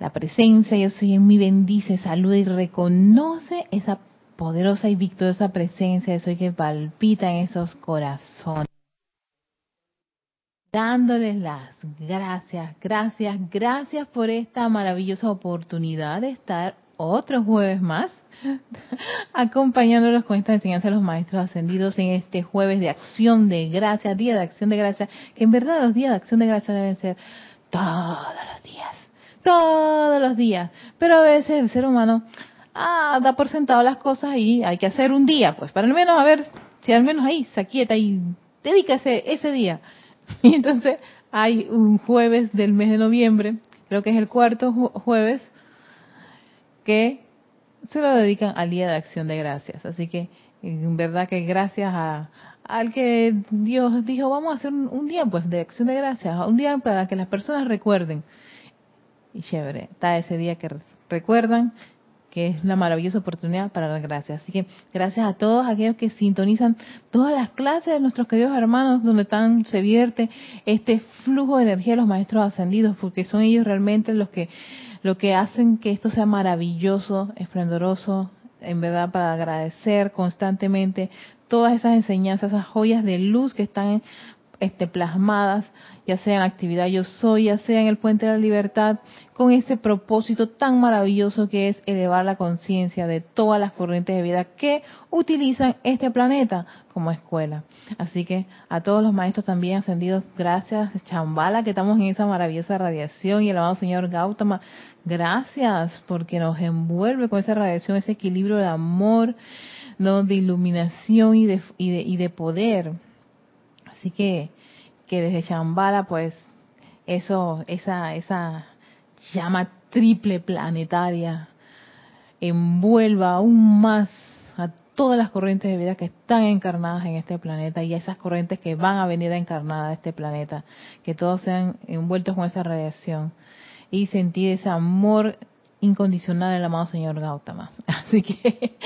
La presencia yo soy en mi bendice, saluda y reconoce esa poderosa y victoriosa presencia de soy que palpita en esos corazones. Dándoles las gracias, gracias, gracias por esta maravillosa oportunidad de estar otro jueves más acompañándolos con esta enseñanza de los maestros ascendidos en este jueves de acción de gracia, día de acción de gracia, que en verdad los días de acción de gracia deben ser todos los días, todos los días, pero a veces el ser humano ah, da por sentado las cosas y hay que hacer un día, pues para al menos a ver si al menos ahí se aquieta y dedícase ese día. Y entonces hay un jueves del mes de noviembre, creo que es el cuarto jueves, que se lo dedican al Día de Acción de Gracias. Así que en verdad que gracias a, al que Dios dijo, vamos a hacer un, día pues de acción de gracias, un día para que las personas recuerden. Y chévere, está ese día que recuerdan que es una maravillosa oportunidad para dar gracias. Así que gracias a todos aquellos que sintonizan todas las clases de nuestros queridos hermanos donde están, se vierte este flujo de energía de los maestros ascendidos, porque son ellos realmente los que lo que hacen que esto sea maravilloso, esplendoroso, en verdad para agradecer constantemente todas esas enseñanzas, esas joyas de luz que están este, plasmadas, ya sea en la actividad Yo Soy, ya sea en el Puente de la Libertad, con ese propósito tan maravilloso que es elevar la conciencia de todas las corrientes de vida que utilizan este planeta como escuela. Así que a todos los maestros también ascendidos, gracias Chambala, que estamos en esa maravillosa radiación, y el amado Señor Gautama, gracias porque nos envuelve con esa radiación, ese equilibrio de amor, ¿no? de iluminación y de, y de, y de poder Así que, que desde Shambhala, pues, eso, esa, esa llama triple planetaria envuelva aún más a todas las corrientes de vida que están encarnadas en este planeta y a esas corrientes que van a venir a encarnar a este planeta, que todos sean envueltos con esa radiación y sentir ese amor incondicional del amado señor Gautama. Así que,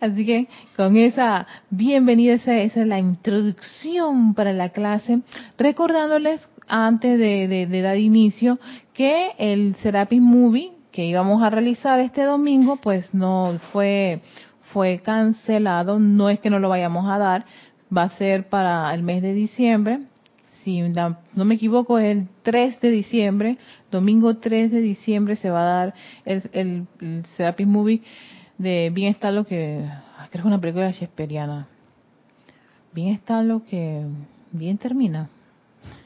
así que con esa bienvenida, esa, es la introducción para la clase, recordándoles antes de, dar inicio que el Serapis Movie que íbamos a realizar este domingo, pues no fue fue cancelado, no es que no lo vayamos a dar, va a ser para el mes de diciembre, si no me equivoco, es el 3 de diciembre, domingo 3 de diciembre se va a dar el, el, el Movie de Bien está lo que, creo que es una película shakespeariana. Bien está lo que, bien termina.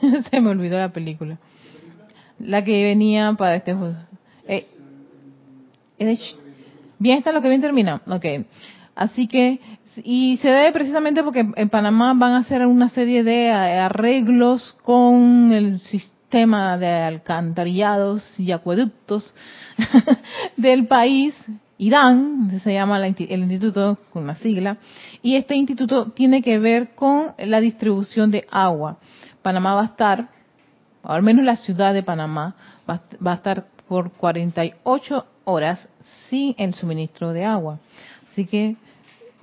se me olvidó la película. La que venía para este eh, bien está lo que bien termina. Ok. Así que y se debe precisamente porque en Panamá van a hacer una serie de arreglos con el sistema de alcantarillados y acueductos del país, IDAN, se llama el instituto con la sigla, y este instituto tiene que ver con la distribución de agua. Panamá va a estar, o al menos la ciudad de Panamá, va, va a estar por 48 horas sin el suministro de agua. Así que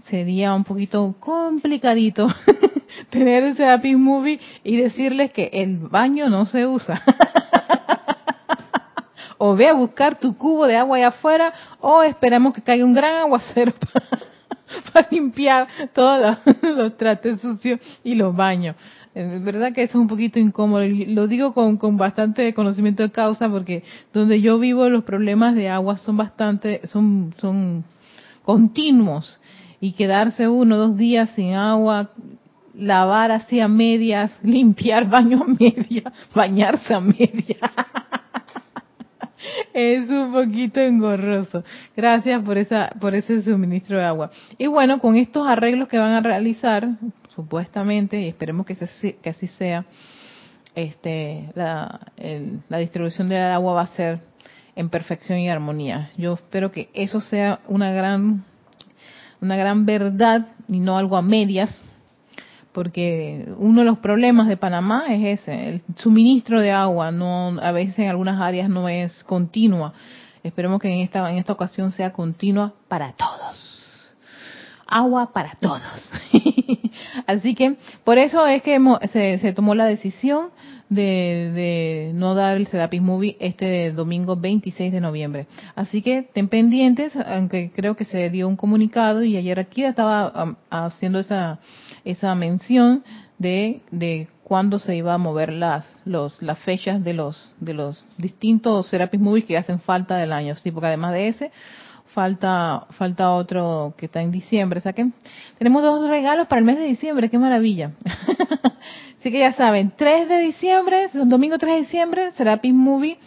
sería un poquito complicadito tener ese Happy Movie y decirles que el baño no se usa. o ve a buscar tu cubo de agua allá afuera o esperamos que caiga un gran aguacero para, limpiar todos los, trates sucios y los baños. Es verdad que es un poquito incómodo. Lo digo con, con bastante conocimiento de causa porque donde yo vivo los problemas de agua son bastante, son, son continuos y quedarse uno dos días sin agua, lavar así a medias, limpiar baño a medias, bañarse a medias. es un poquito engorroso. Gracias por esa por ese suministro de agua. Y bueno, con estos arreglos que van a realizar, supuestamente, y esperemos que, que así sea, este, la, la distribución del agua va a ser en perfección y armonía. Yo espero que eso sea una gran una gran verdad y no algo a medias, porque uno de los problemas de Panamá es ese, el suministro de agua, no a veces en algunas áreas no es continua. Esperemos que en esta en esta ocasión sea continua para todos. Agua para todos. Así que por eso es que se, se tomó la decisión de, de no dar el Serapis Movie este domingo 26 de noviembre. Así que ten pendientes, aunque creo que se dio un comunicado y ayer aquí estaba haciendo esa, esa mención de, de cuándo se iba a mover las, los, las fechas de los, de los distintos Serapis Movies que hacen falta del año. Sí, porque además de ese, falta falta otro que está en diciembre. O tenemos dos regalos para el mes de diciembre, qué maravilla. Así que ya saben, 3 de diciembre, domingo 3 de diciembre, Serapis Movie.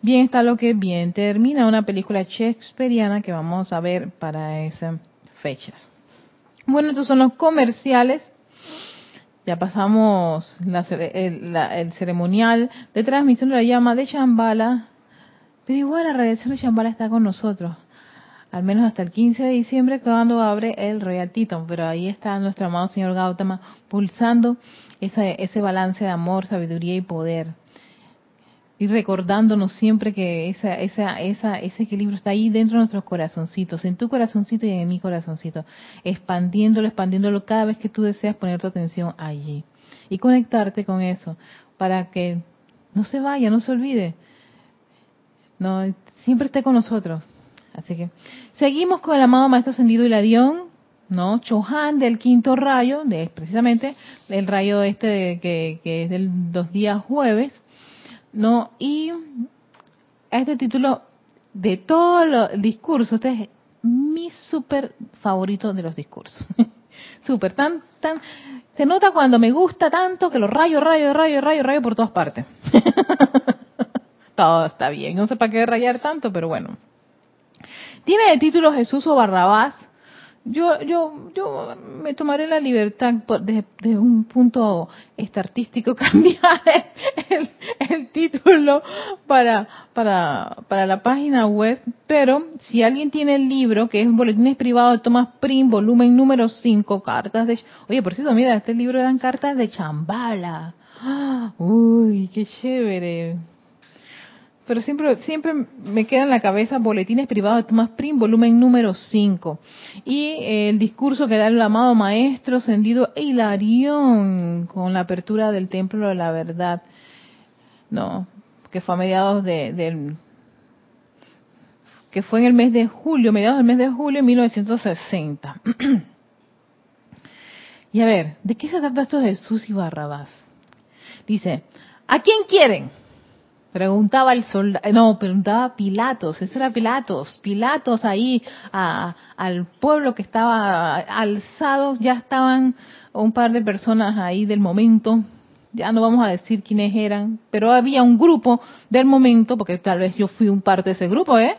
Bien está lo que bien termina, una película shakespeariana que vamos a ver para esas fechas. Bueno, estos son los comerciales. Ya pasamos el, ceremonial de transmisión de la llama de Chambala. Pero igual la radiación de Chambala está con nosotros. Al menos hasta el 15 de diciembre cuando abre el Royal Teton. Pero ahí está nuestro amado señor Gautama pulsando ese, ese balance de amor, sabiduría y poder. Y recordándonos siempre que esa, esa, esa, ese equilibrio está ahí dentro de nuestros corazoncitos, en tu corazoncito y en mi corazoncito, expandiéndolo, expandiéndolo cada vez que tú deseas poner tu atención allí. Y conectarte con eso, para que no se vaya, no se olvide. No, siempre esté con nosotros. Así que seguimos con el amado Maestro Ascendido Hilarión, ¿no? Chohan del quinto rayo, de precisamente el rayo este que, que es de los días jueves, ¿no? Y este título de todo el discurso, este es mi súper favorito de los discursos. súper, tan, tan, se nota cuando me gusta tanto que lo rayo, rayo, rayo, rayo, rayo por todas partes. Todo está bien, no sé para qué rayar tanto, pero bueno. Tiene el título Jesús o Barrabás, yo, yo, yo me tomaré la libertad de, un punto este, artístico cambiar el, título para, para, para la página web, pero si alguien tiene el libro, que es un boletín privado de Thomas Prim, volumen número 5, cartas de... Oye, por cierto, mira, este libro dan cartas de chambala. Uy, qué chévere pero siempre, siempre me queda en la cabeza Boletines Privados de Thomas Prim, volumen número 5. Y el discurso que da el amado Maestro Ascendido Hilarión con la apertura del Templo de la Verdad. No, que fue a mediados de, del que fue en el mes de julio, mediados del mes de julio de 1960. y a ver, ¿de qué se trata esto de Jesús y Barrabás? Dice, ¿a quién quieren? Preguntaba el soldado, no, preguntaba Pilatos, eso era Pilatos, Pilatos ahí al pueblo que estaba alzado, ya estaban un par de personas ahí del momento, ya no vamos a decir quiénes eran, pero había un grupo del momento, porque tal vez yo fui un parte de ese grupo, ¿eh?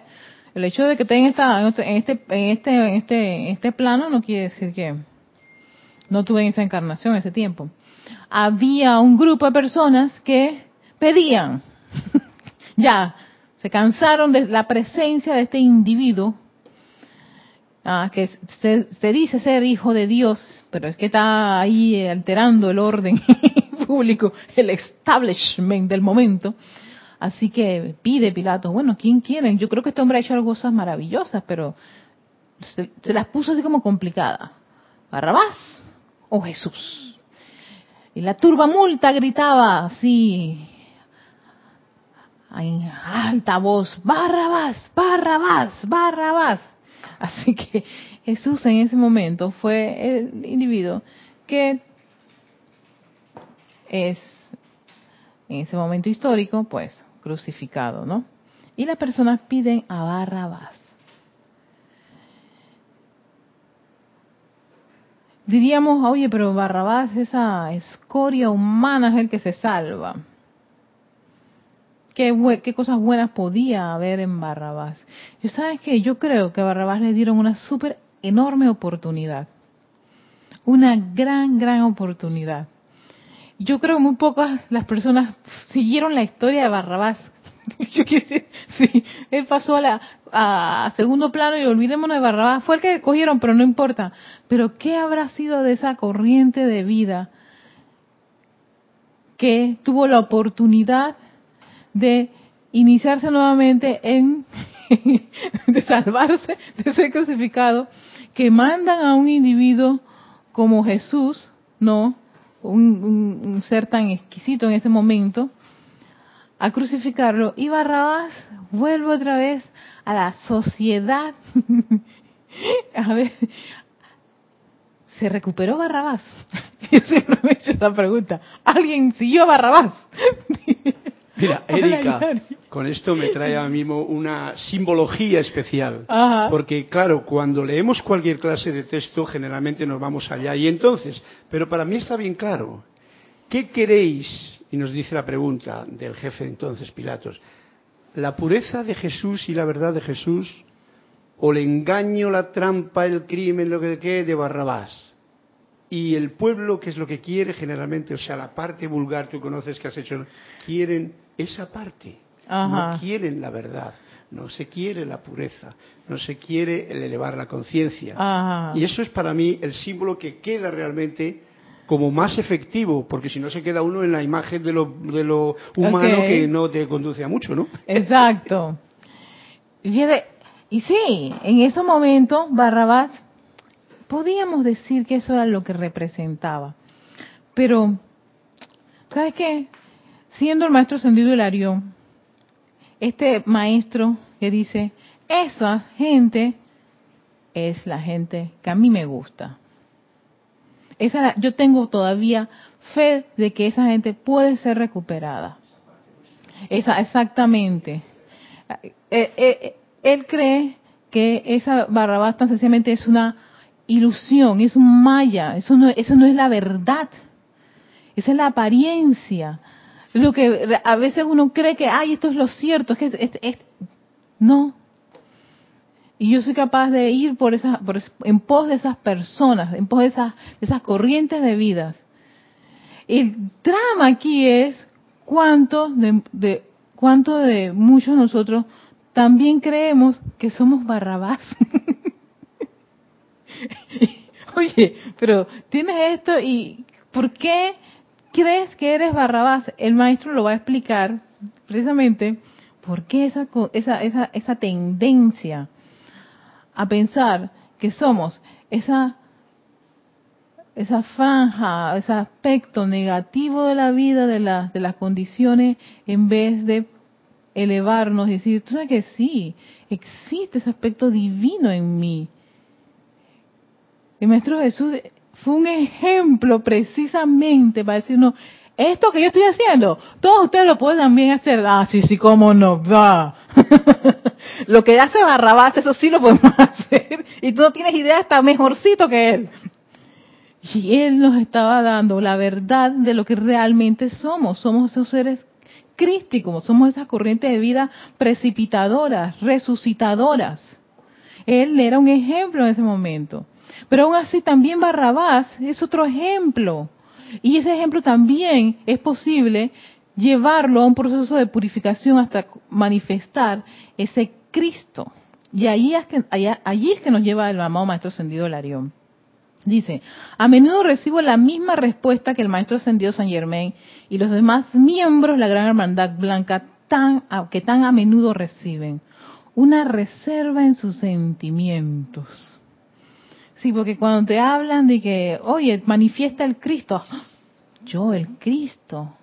El hecho de que estén en, este, en este, en este, este, este plano no quiere decir que no tuve esa encarnación ese tiempo. Había un grupo de personas que pedían, ya, se cansaron de la presencia de este individuo ah, que se, dice ser hijo de Dios, pero es que está ahí alterando el orden público, el establishment del momento. Así que pide Pilato, bueno, ¿quién quieren? Yo creo que este hombre ha hecho cosas maravillosas, pero se, se las puso así como complicada. ¿Barrabás o Jesús? Y la turba multa gritaba así, en alta voz, Barrabás, Barrabás, Barrabás. Así que Jesús en ese momento fue el individuo que es, en ese momento histórico, pues crucificado, ¿no? Y las personas piden a Barrabás. Diríamos, oye, pero Barrabás, esa escoria humana es el que se salva qué, cosas buenas podía haber en Barrabás. Yo sabes que yo creo que a Barrabás le dieron una súper enorme oportunidad. Una gran, gran oportunidad. Yo creo que muy pocas las personas siguieron la historia de Barrabás. Yo sí, él pasó a, la, a segundo plano y olvidémonos de Barrabás. Fue el que cogieron, pero no importa. Pero ¿qué habrá sido de esa corriente de vida que tuvo la oportunidad de iniciarse nuevamente en, de salvarse de ser crucificado, que mandan a un individuo como Jesús, ¿no? un, ser tan exquisito en ese momento, a crucificarlo y Barrabás vuelve otra vez a la sociedad. a ver, ¿se recuperó Barrabás? Yo siempre me he hecho pregunta. ¿Alguien siguió a Barrabás? Mira, Erika, con esto me trae a mí una simbología especial. Porque, claro, cuando leemos cualquier clase de texto, generalmente nos vamos allá. Y entonces, pero para mí está bien claro. ¿Qué queréis? Y nos dice la pregunta del jefe entonces, Pilatos. ¿La pureza de Jesús y la verdad de Jesús? ¿O el engaño, la trampa, el crimen, lo que quede de Barrabás? Y el pueblo, que es lo que quiere generalmente, o sea, la parte vulgar, tú conoces que has hecho, quieren esa parte. No quieren la verdad, no se quiere la pureza, no se quiere el elevar la conciencia. Y eso es para mí el símbolo que queda realmente como más efectivo, porque si no se queda uno en la imagen de lo, de lo humano que no te conduce a mucho, ¿no? Exacto. Y sí, en ese momento Barrabás podíamos decir que eso era lo que representaba. Pero, ¿sabes qué? Siendo el maestro Sendido Hilarión, este maestro que dice, esa gente es la gente que a mí me gusta. Esa, yo tengo todavía fe de que esa gente puede ser recuperada. Esa, exactamente. Eh, eh, eh, él cree que esa Barrabás tan sencillamente es una ilusión, es un maya, eso no, eso no es la verdad, esa es la apariencia. Lo que a veces uno cree que, ay, esto es lo cierto, es que es, no. Y yo soy capaz de ir por esa, en pos de esas personas, en pos de esas, de esas corrientes de vidas. El drama aquí es cuánto de, de, cuánto de muchos de nosotros también creemos que somos barrabás. Oye, pero tienes esto y ¿por qué crees que eres Barrabás? El maestro lo va a explicar precisamente por qué esa, esa, esa, esa tendencia a pensar que somos esa esa franja, ese aspecto negativo de la vida, de, las de las condiciones, en vez de elevarnos y decir, tú sabes que sí, existe ese aspecto divino en mí. El Maestro Jesús fue un ejemplo precisamente para decirnos, esto que yo estoy haciendo, todos ustedes lo pueden también hacer. Ah, sí, sí, cómo no, va. lo que hace Barrabás, eso sí lo podemos hacer. Y tú no tienes idea, está mejorcito que él. Y él nos estaba dando la verdad de lo que realmente somos. Somos esos seres crísticos, somos esas corrientes de vida precipitadoras, resucitadoras. Él era un ejemplo en ese momento. Pero aún así también Barrabás es otro ejemplo. Y ese ejemplo también es posible llevarlo a un proceso de purificación hasta manifestar ese Cristo. Y ahí allí es que nos lleva el amado Maestro Ascendido Larión. Dice, a menudo recibo la misma respuesta que el Maestro Ascendido San Germain y los demás miembros de la Gran Hermandad Blanca tan, que tan a menudo reciben. Una reserva en sus sentimientos. Sí, porque cuando te hablan de que, oye, manifiesta el Cristo, yo el Cristo.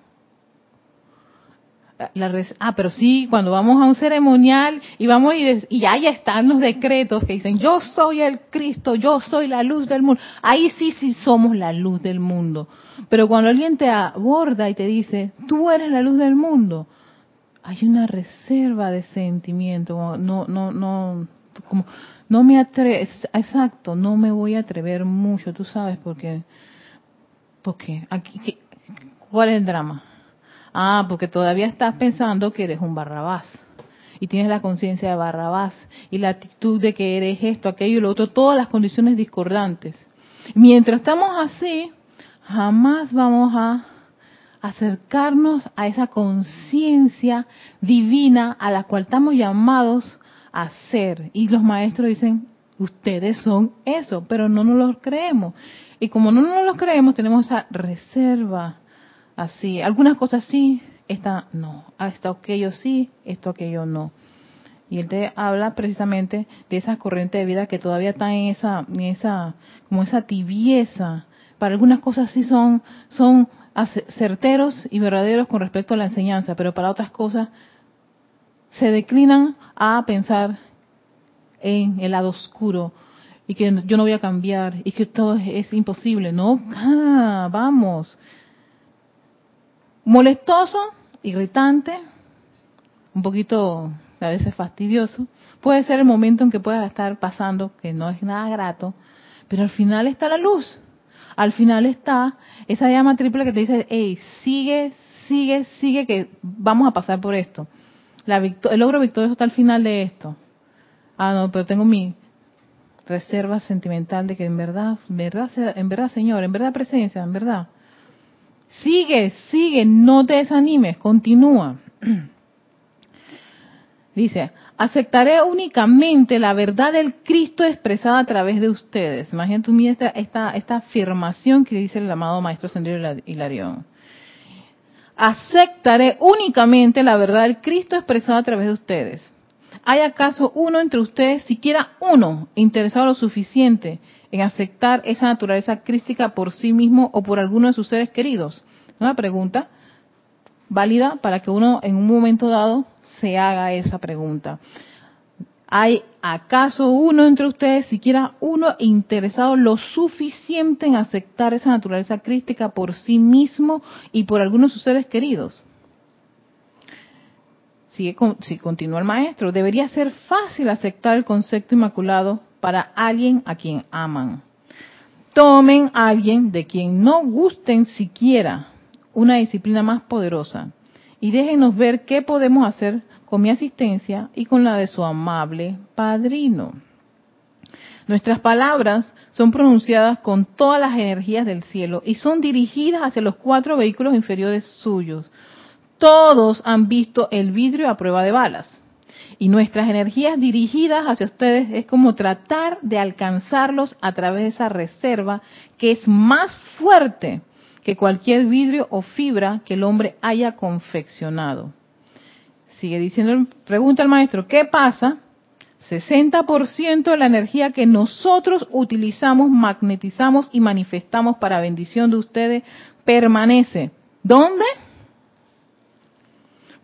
ah, pero sí, cuando vamos a un ceremonial y vamos y, y ahí están los decretos que dicen, yo soy el Cristo, yo soy la luz del mundo. Ahí sí, sí somos la luz del mundo. Pero cuando alguien te aborda y te dice, tú eres la luz del mundo, hay una reserva de sentimiento, no, no, no, como no me atrevo, exacto, no me voy a atrever mucho, tú sabes, porque, porque aquí, ¿cuál es el drama? Ah, porque todavía estás pensando que eres un barrabás y tienes la conciencia de barrabás y la actitud de que eres esto, aquello y lo otro, todas las condiciones discordantes. Mientras estamos así, jamás vamos a acercarnos a esa conciencia divina a la cual estamos llamados hacer. Y los maestros dicen, ustedes son eso, pero no nos lo creemos. Y como no nos lo creemos, tenemos esa reserva así. Algunas cosas sí, esta no. Ah, esto aquello sí, esto aquello no. Y él te habla precisamente de esas corrientes de vida que todavía están en esa, en esa, como esa tibieza para algunas cosas sí son, son certeros y verdaderos con respecto a la enseñanza, pero para otras cosas se declinan a pensar en el lado oscuro y que yo no voy a cambiar y que todo es, imposible. No, ah, vamos. Molestoso, irritante, un poquito a veces fastidioso. Puede ser el momento en que pueda estar pasando, que no es nada grato, pero al final está la luz. Al final está esa llama triple que te dice, hey, sigue, sigue, sigue, que vamos a pasar por esto. La el logro victorioso está al final de esto. Ah, no, pero tengo mi reserva sentimental de que en verdad, en verdad, en verdad, Señor, en verdad presencia, en verdad. Sigue, sigue, no te desanimes, continúa. Dice, aceptaré únicamente la verdad del Cristo expresada a través de ustedes. Imagínate esta, esta, esta afirmación que dice el amado Maestro Sendero Hilarión. Aceptaré únicamente la verdad del Cristo expresada a través de ustedes. ¿Hay acaso uno entre ustedes, siquiera uno, interesado lo suficiente en aceptar esa naturaleza crística por sí mismo o por alguno de sus seres queridos? Una pregunta válida para que uno en un momento dado se haga esa pregunta. ¿Hay acaso uno entre ustedes, siquiera uno, interesado lo suficiente en aceptar esa naturaleza crística por sí mismo y por algunos de sus seres queridos? Sigue, si continúa el maestro, debería ser fácil aceptar el concepto inmaculado para alguien a quien aman. Tomen a alguien de quien no gusten siquiera una disciplina más poderosa y déjenos ver qué podemos hacer con mi asistencia y con la de su amable padrino. Nuestras palabras son pronunciadas con todas las energías del cielo y son dirigidas hacia los cuatro vehículos inferiores suyos. Todos han visto el vidrio a prueba de balas. Y nuestras energías dirigidas hacia ustedes es como tratar de alcanzarlos a través de esa reserva que es más fuerte que cualquier vidrio o fibra que el hombre haya confeccionado. Sigue diciendo, pregunta el maestro, ¿qué pasa? 60% de la energía que nosotros utilizamos, magnetizamos y manifestamos para bendición de ustedes permanece. ¿Dónde?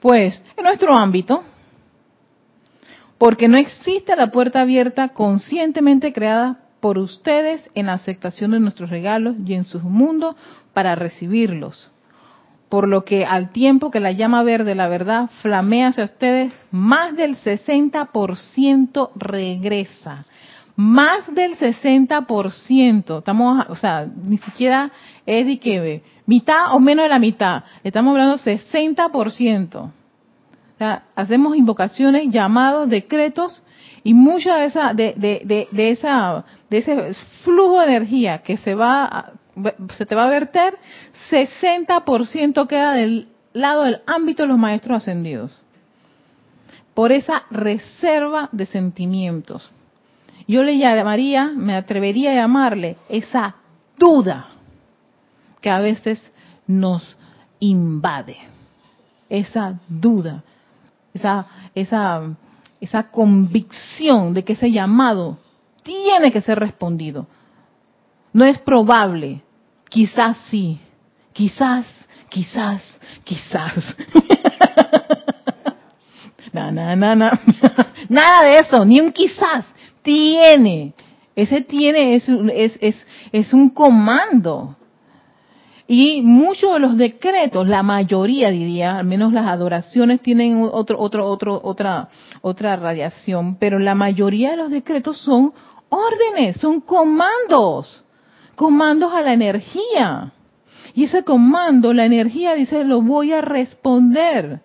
Pues en nuestro ámbito. Porque no existe la puerta abierta conscientemente creada por ustedes en la aceptación de nuestros regalos y en sus mundos para recibirlos por lo que al tiempo que la llama verde, la verdad, flamea hacia ustedes, más del 60% regresa. Más del 60%. Estamos, o sea, ni siquiera es de que mitad o menos de la mitad. Estamos hablando 60%. O hacemos invocaciones, llamados, decretos y mucha de esa, de, de, de, esa, de ese flujo de energía que se va, se te va a verter, 60% queda del lado del ámbito de los maestros ascendidos. Por esa reserva de sentimientos. Yo le llamaría, me atrevería a llamarle esa duda que a veces nos invade. Esa duda, esa, esa, esa convicción de que ese llamado tiene que ser respondido. No es probable, quizás sí, quizás, quizás, quizás. no, no, no. Nada de eso, ni un quizás. Tiene. Ese tiene es, es, es, es un comando. Y muchos de los decretos, la mayoría diría, al menos las adoraciones tienen otro, otro, otro, otra, otra radiación, pero la mayoría de los decretos son órdenes, son comandos, comandos a la energía. Y ese comando, la energía dice, lo voy a responder.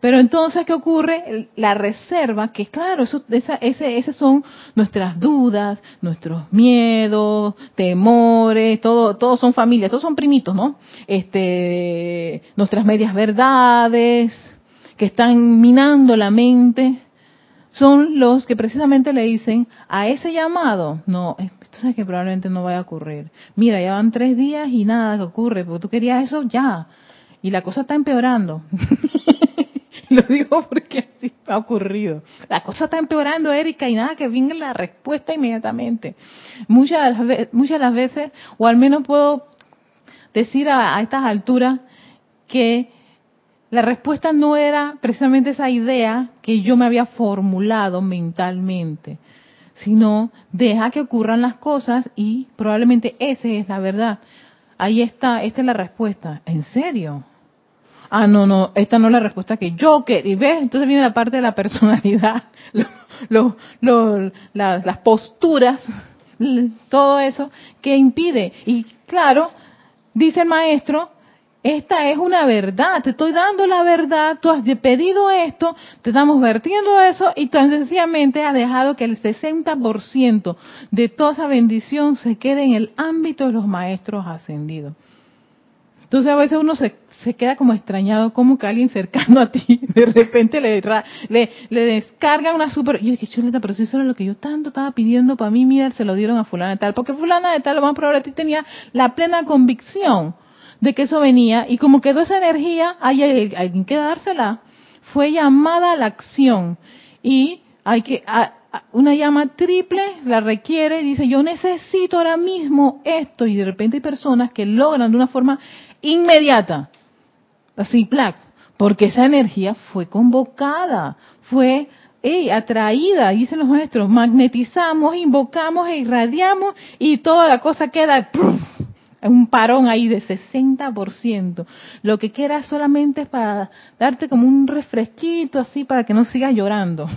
Pero entonces, ¿qué ocurre? La reserva, que claro, eso, esa, ese, esas son nuestras dudas, nuestros miedos, temores, todo, todos son familias, todos son primitos, ¿no? Este, nuestras medias verdades, que están minando la mente, son los que precisamente le dicen a ese llamado, no, sabes que probablemente no vaya a ocurrir. Mira, ya van tres días y nada que ocurre, porque tú querías eso ya. Y la cosa está empeorando. Lo digo porque así ha ocurrido. La cosa está empeorando, Erika, y nada, que venga la respuesta inmediatamente. Muchas de las, muchas de las veces, o al menos puedo decir a estas alturas, que la respuesta no era precisamente esa idea que yo me había formulado mentalmente, sino deja que ocurran las cosas y probablemente esa es la verdad. Ahí está, esta es la respuesta. ¿En serio? Ah, no, no, esta no es la respuesta que yo quería. ¿Ves? Entonces viene la parte de la personalidad, las posturas, todo eso que impide. Y claro, dice el maestro, esta es una verdad, te estoy dando la verdad, tú has pedido esto, te estamos vertiendo eso y tan sencillamente has dejado que el 60% de toda esa bendición se quede en el ámbito de los maestros ascendidos. Entonces a veces uno se, queda como extrañado, como que alguien cercano a ti de repente le, descarga una super... Y yo dije, chuleta, pero si eso era lo que yo tanto estaba pidiendo para mí, mira, se lo dieron a fulana de tal, porque fulana de tal lo más probable ti tenía la plena convicción de que eso venía y como quedó esa energía, hay, hay, que dársela. Fue llamada a la acción y hay que una llama triple la requiere dice yo necesito ahora mismo esto y de repente hay personas que logran de una forma inmediata así plac porque esa energía fue convocada fue atraída dicen los maestros magnetizamos invocamos e irradiamos y toda la cosa queda un parón ahí de 60%. Lo que queda solamente es para darte como un refresquito así para que no sigas llorando.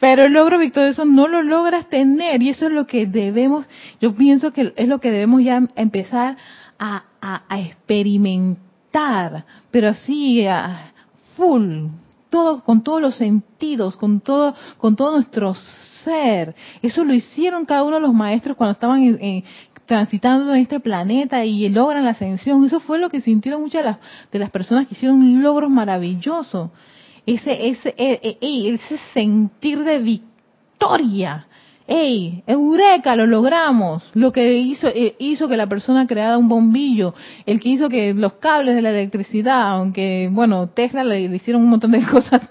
Pero el logro victorioso no lo logras tener y eso es lo que debemos, yo pienso que es lo que debemos ya empezar a, experimentar, pero así a full, todo, con todos los sentidos, con todo, con todo nuestro ser. Eso lo hicieron cada uno de los maestros cuando estaban transitando en este planeta y logran la ascensión. Eso fue lo que sintieron muchas de las, de las personas que hicieron logros maravillosos. Ese, ese, e, e, ese sentir de victoria. ¡Ey! ¡Eureka! Lo logramos. Lo que hizo, eh, hizo que la persona creara un bombillo. El que hizo que los cables de la electricidad, aunque, bueno, Tesla le hicieron un montón de cosas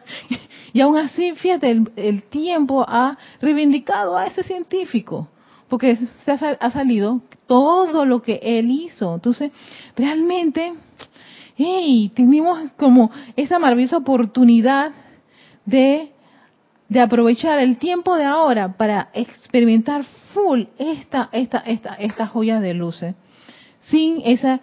y aún así, fíjate, el, tiempo ha reivindicado a ese científico, porque se ha, salido todo lo que él hizo. Entonces, realmente, hey, tenemos como esa maravillosa oportunidad de, de aprovechar el tiempo de ahora para experimentar full esta, esta, esta, esta joya de luces. Sin esa,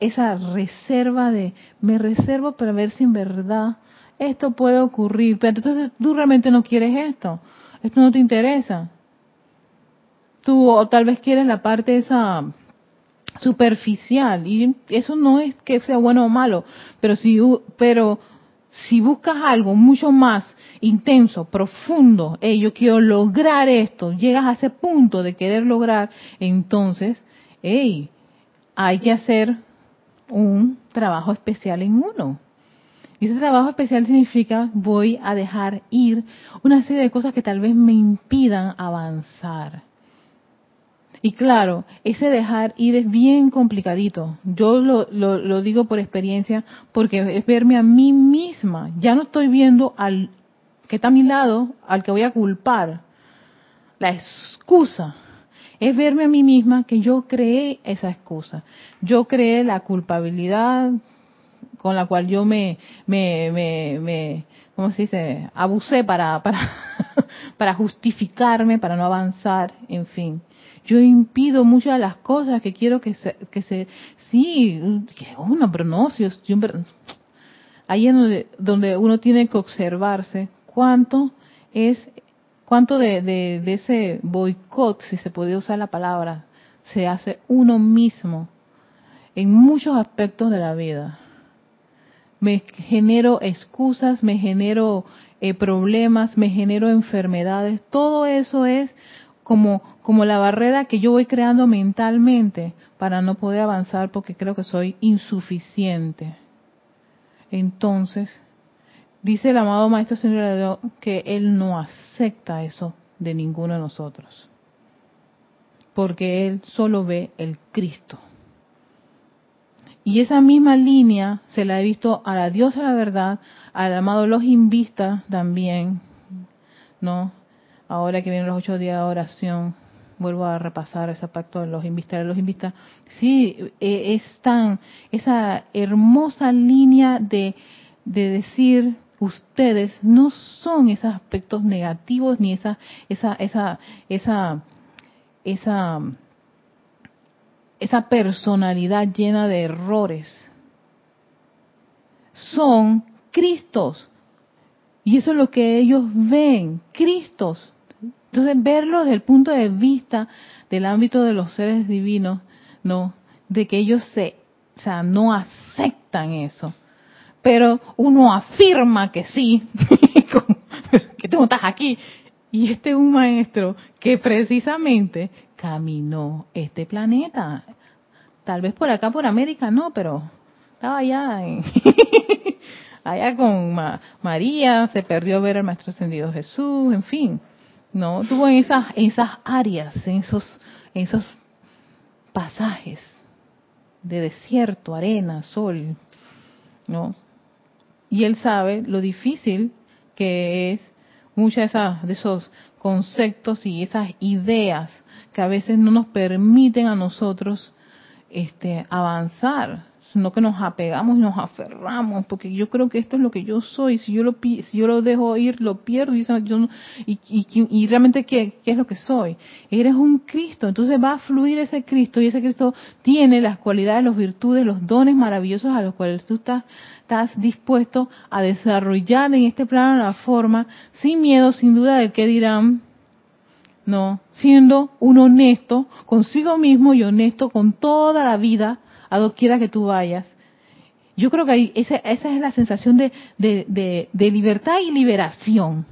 esa reserva de me reservo para ver si en verdad esto puede ocurrir, pero entonces tú realmente no quieres esto, esto no te interesa. Tú o tal vez quieres la parte esa superficial. Y eso no es que sea bueno o malo, pero si pero si buscas algo mucho más intenso, profundo, hey, yo quiero lograr esto, llegas a ese punto de querer lograr, entonces, hey, hay que hacer un trabajo especial en uno. Y ese trabajo especial significa voy a dejar ir una serie de cosas que tal vez me impidan avanzar. Y claro, ese dejar ir es bien complicadito. Yo lo, lo, digo por experiencia porque es verme a mí misma. Ya no estoy viendo al que está a mi lado, al que voy a culpar. La excusa es verme a mí misma que yo creé esa excusa. Yo creé la culpabilidad, con la cual yo me, me, me, me ¿cómo se dice? Abusé para, para, para justificarme, para no avanzar, en fin. Yo impido muchas de las cosas que quiero que se, que se, sí, que uno, pero no, si yo, ahí es donde, donde uno tiene que observarse cuánto es, cuánto de, de, de ese boicot, si se puede usar la palabra, se hace uno mismo en muchos aspectos de la vida. Me genero excusas, me genero eh, problemas, me genero enfermedades, todo eso es como, como la barrera que yo voy creando mentalmente para no poder avanzar porque creo que soy insuficiente. Entonces, dice el amado Maestro Señor que Él no acepta eso de ninguno de nosotros, porque Él solo ve el Cristo. Y esa misma línea se la he visto a la diosa de la verdad, al amado los invistas también, ¿no? Ahora que vienen los ocho días de oración, vuelvo a repasar ese pacto de los invistas, los invistas. Sí, e, es tan, esa hermosa línea de, de decir, ustedes no son esos aspectos negativos ni esa, esa, esa, esa, esa esa personalidad llena de errores. Son Cristos. Y eso es lo que ellos ven, Cristos. Entonces, verlo desde el punto de vista del ámbito de los seres divinos, no, de que ellos se, o sea, no aceptan eso. Pero uno afirma que sí, que tú estás aquí. Y este es un maestro que precisamente caminó este planeta. Tal vez por acá, por América, no, pero estaba allá, allá con María, se perdió ver al Maestro Ascendido Jesús, en fin, no, tuvo en esas, en esas áreas, en esos, en esos pasajes de desierto, arena, sol, ¿no? Y él sabe lo difícil que es muchas de, de esos conceptos y esas ideas que a veces no nos permiten a nosotros este, avanzar, sino que nos apegamos y nos aferramos, porque yo creo que esto es lo que yo soy, si yo lo, si yo lo dejo ir, lo pierdo, y, yo, y, y, realmente ¿qué, ¿qué, es lo que soy? Eres un Cristo, entonces va a fluir ese Cristo, y ese Cristo tiene las cualidades, las virtudes, los dones maravillosos a los cuales tú estás, estás dispuesto a desarrollar en este plano la forma, sin miedo, sin duda del que dirán, no, siendo un honesto consigo mismo y honesto con toda la vida, a doquiera que tú vayas. Yo creo que esa, es la sensación de, de, libertad y liberación.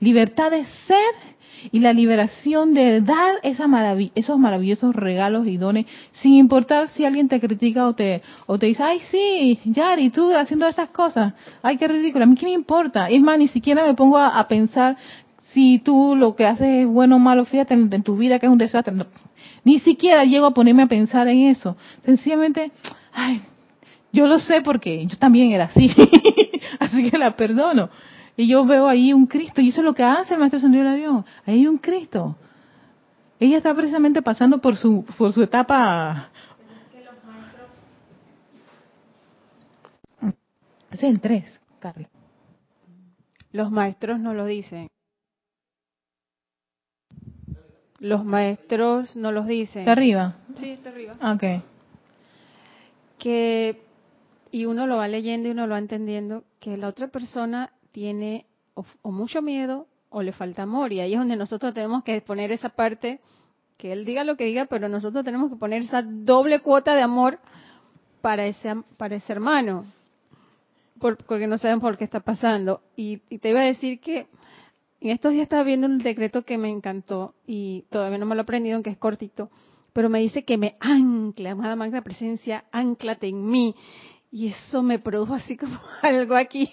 Libertad de ser y la liberación de dar esa esos maravillosos regalos y dones, sin importar si alguien te critica o te, o te dice, ay sí, Yari, tú haciendo esas cosas, ay qué ridículo, a mí qué me importa. Es más, ni siquiera me pongo a pensar si tú lo que haces es bueno o malo, fíjate en, tu vida que es un desastre. Ni siquiera llego a ponerme a pensar en eso. Sencillamente, ay, yo lo sé porque yo también era así. así que la perdono. Y yo veo ahí un Cristo, y eso es lo que hace el Maestro Ascendido de Dios. Ahí hay un Cristo. Ella está precisamente pasando por su, por su etapa. Es el 3, Carlos. Los maestros no lo dicen. Los maestros no los dicen. ¿Está arriba? Sí, está arriba. Ok. Que, y uno lo va leyendo y uno lo va entendiendo, que la otra persona tiene o, mucho miedo o le falta amor. Y ahí es donde nosotros tenemos que poner esa parte, que él diga lo que diga, pero nosotros tenemos que poner esa doble cuota de amor para ese, para ese hermano. porque no saben por qué está pasando. Y, y te iba a decir que en estos días estaba viendo un decreto que me encantó y todavía no me lo he aprendido, aunque es cortito, pero me dice que me ancla, amada magna presencia, anclate en mí. Y eso me produjo así como algo aquí,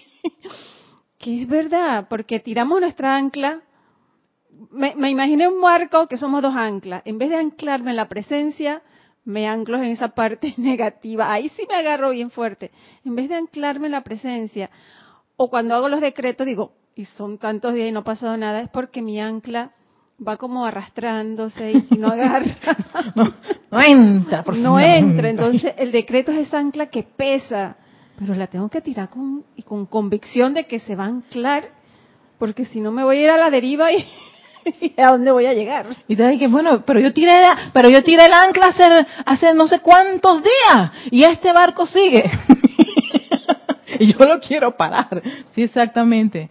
que es verdad, porque tiramos nuestra ancla. Me, imaginé un marco que somos dos anclas. En vez de anclarme en la presencia, me anclo en esa parte negativa. Ahí sí me agarro bien fuerte. En vez de anclarme en la presencia, o cuando hago los decretos, digo, y son tantos días y no ha pasado nada, es porque mi ancla va como arrastrándose y no agarra. no, entra, por No entra, entonces el decreto es esa ancla que pesa, pero la tengo que tirar con, y con convicción de que se va a anclar, porque si no me voy a ir a la deriva y, a dónde voy a llegar. Y te que bueno, pero yo tiré, pero yo tiré el ancla hace, hace no sé cuántos días y este barco sigue. y yo lo quiero parar. Sí, exactamente.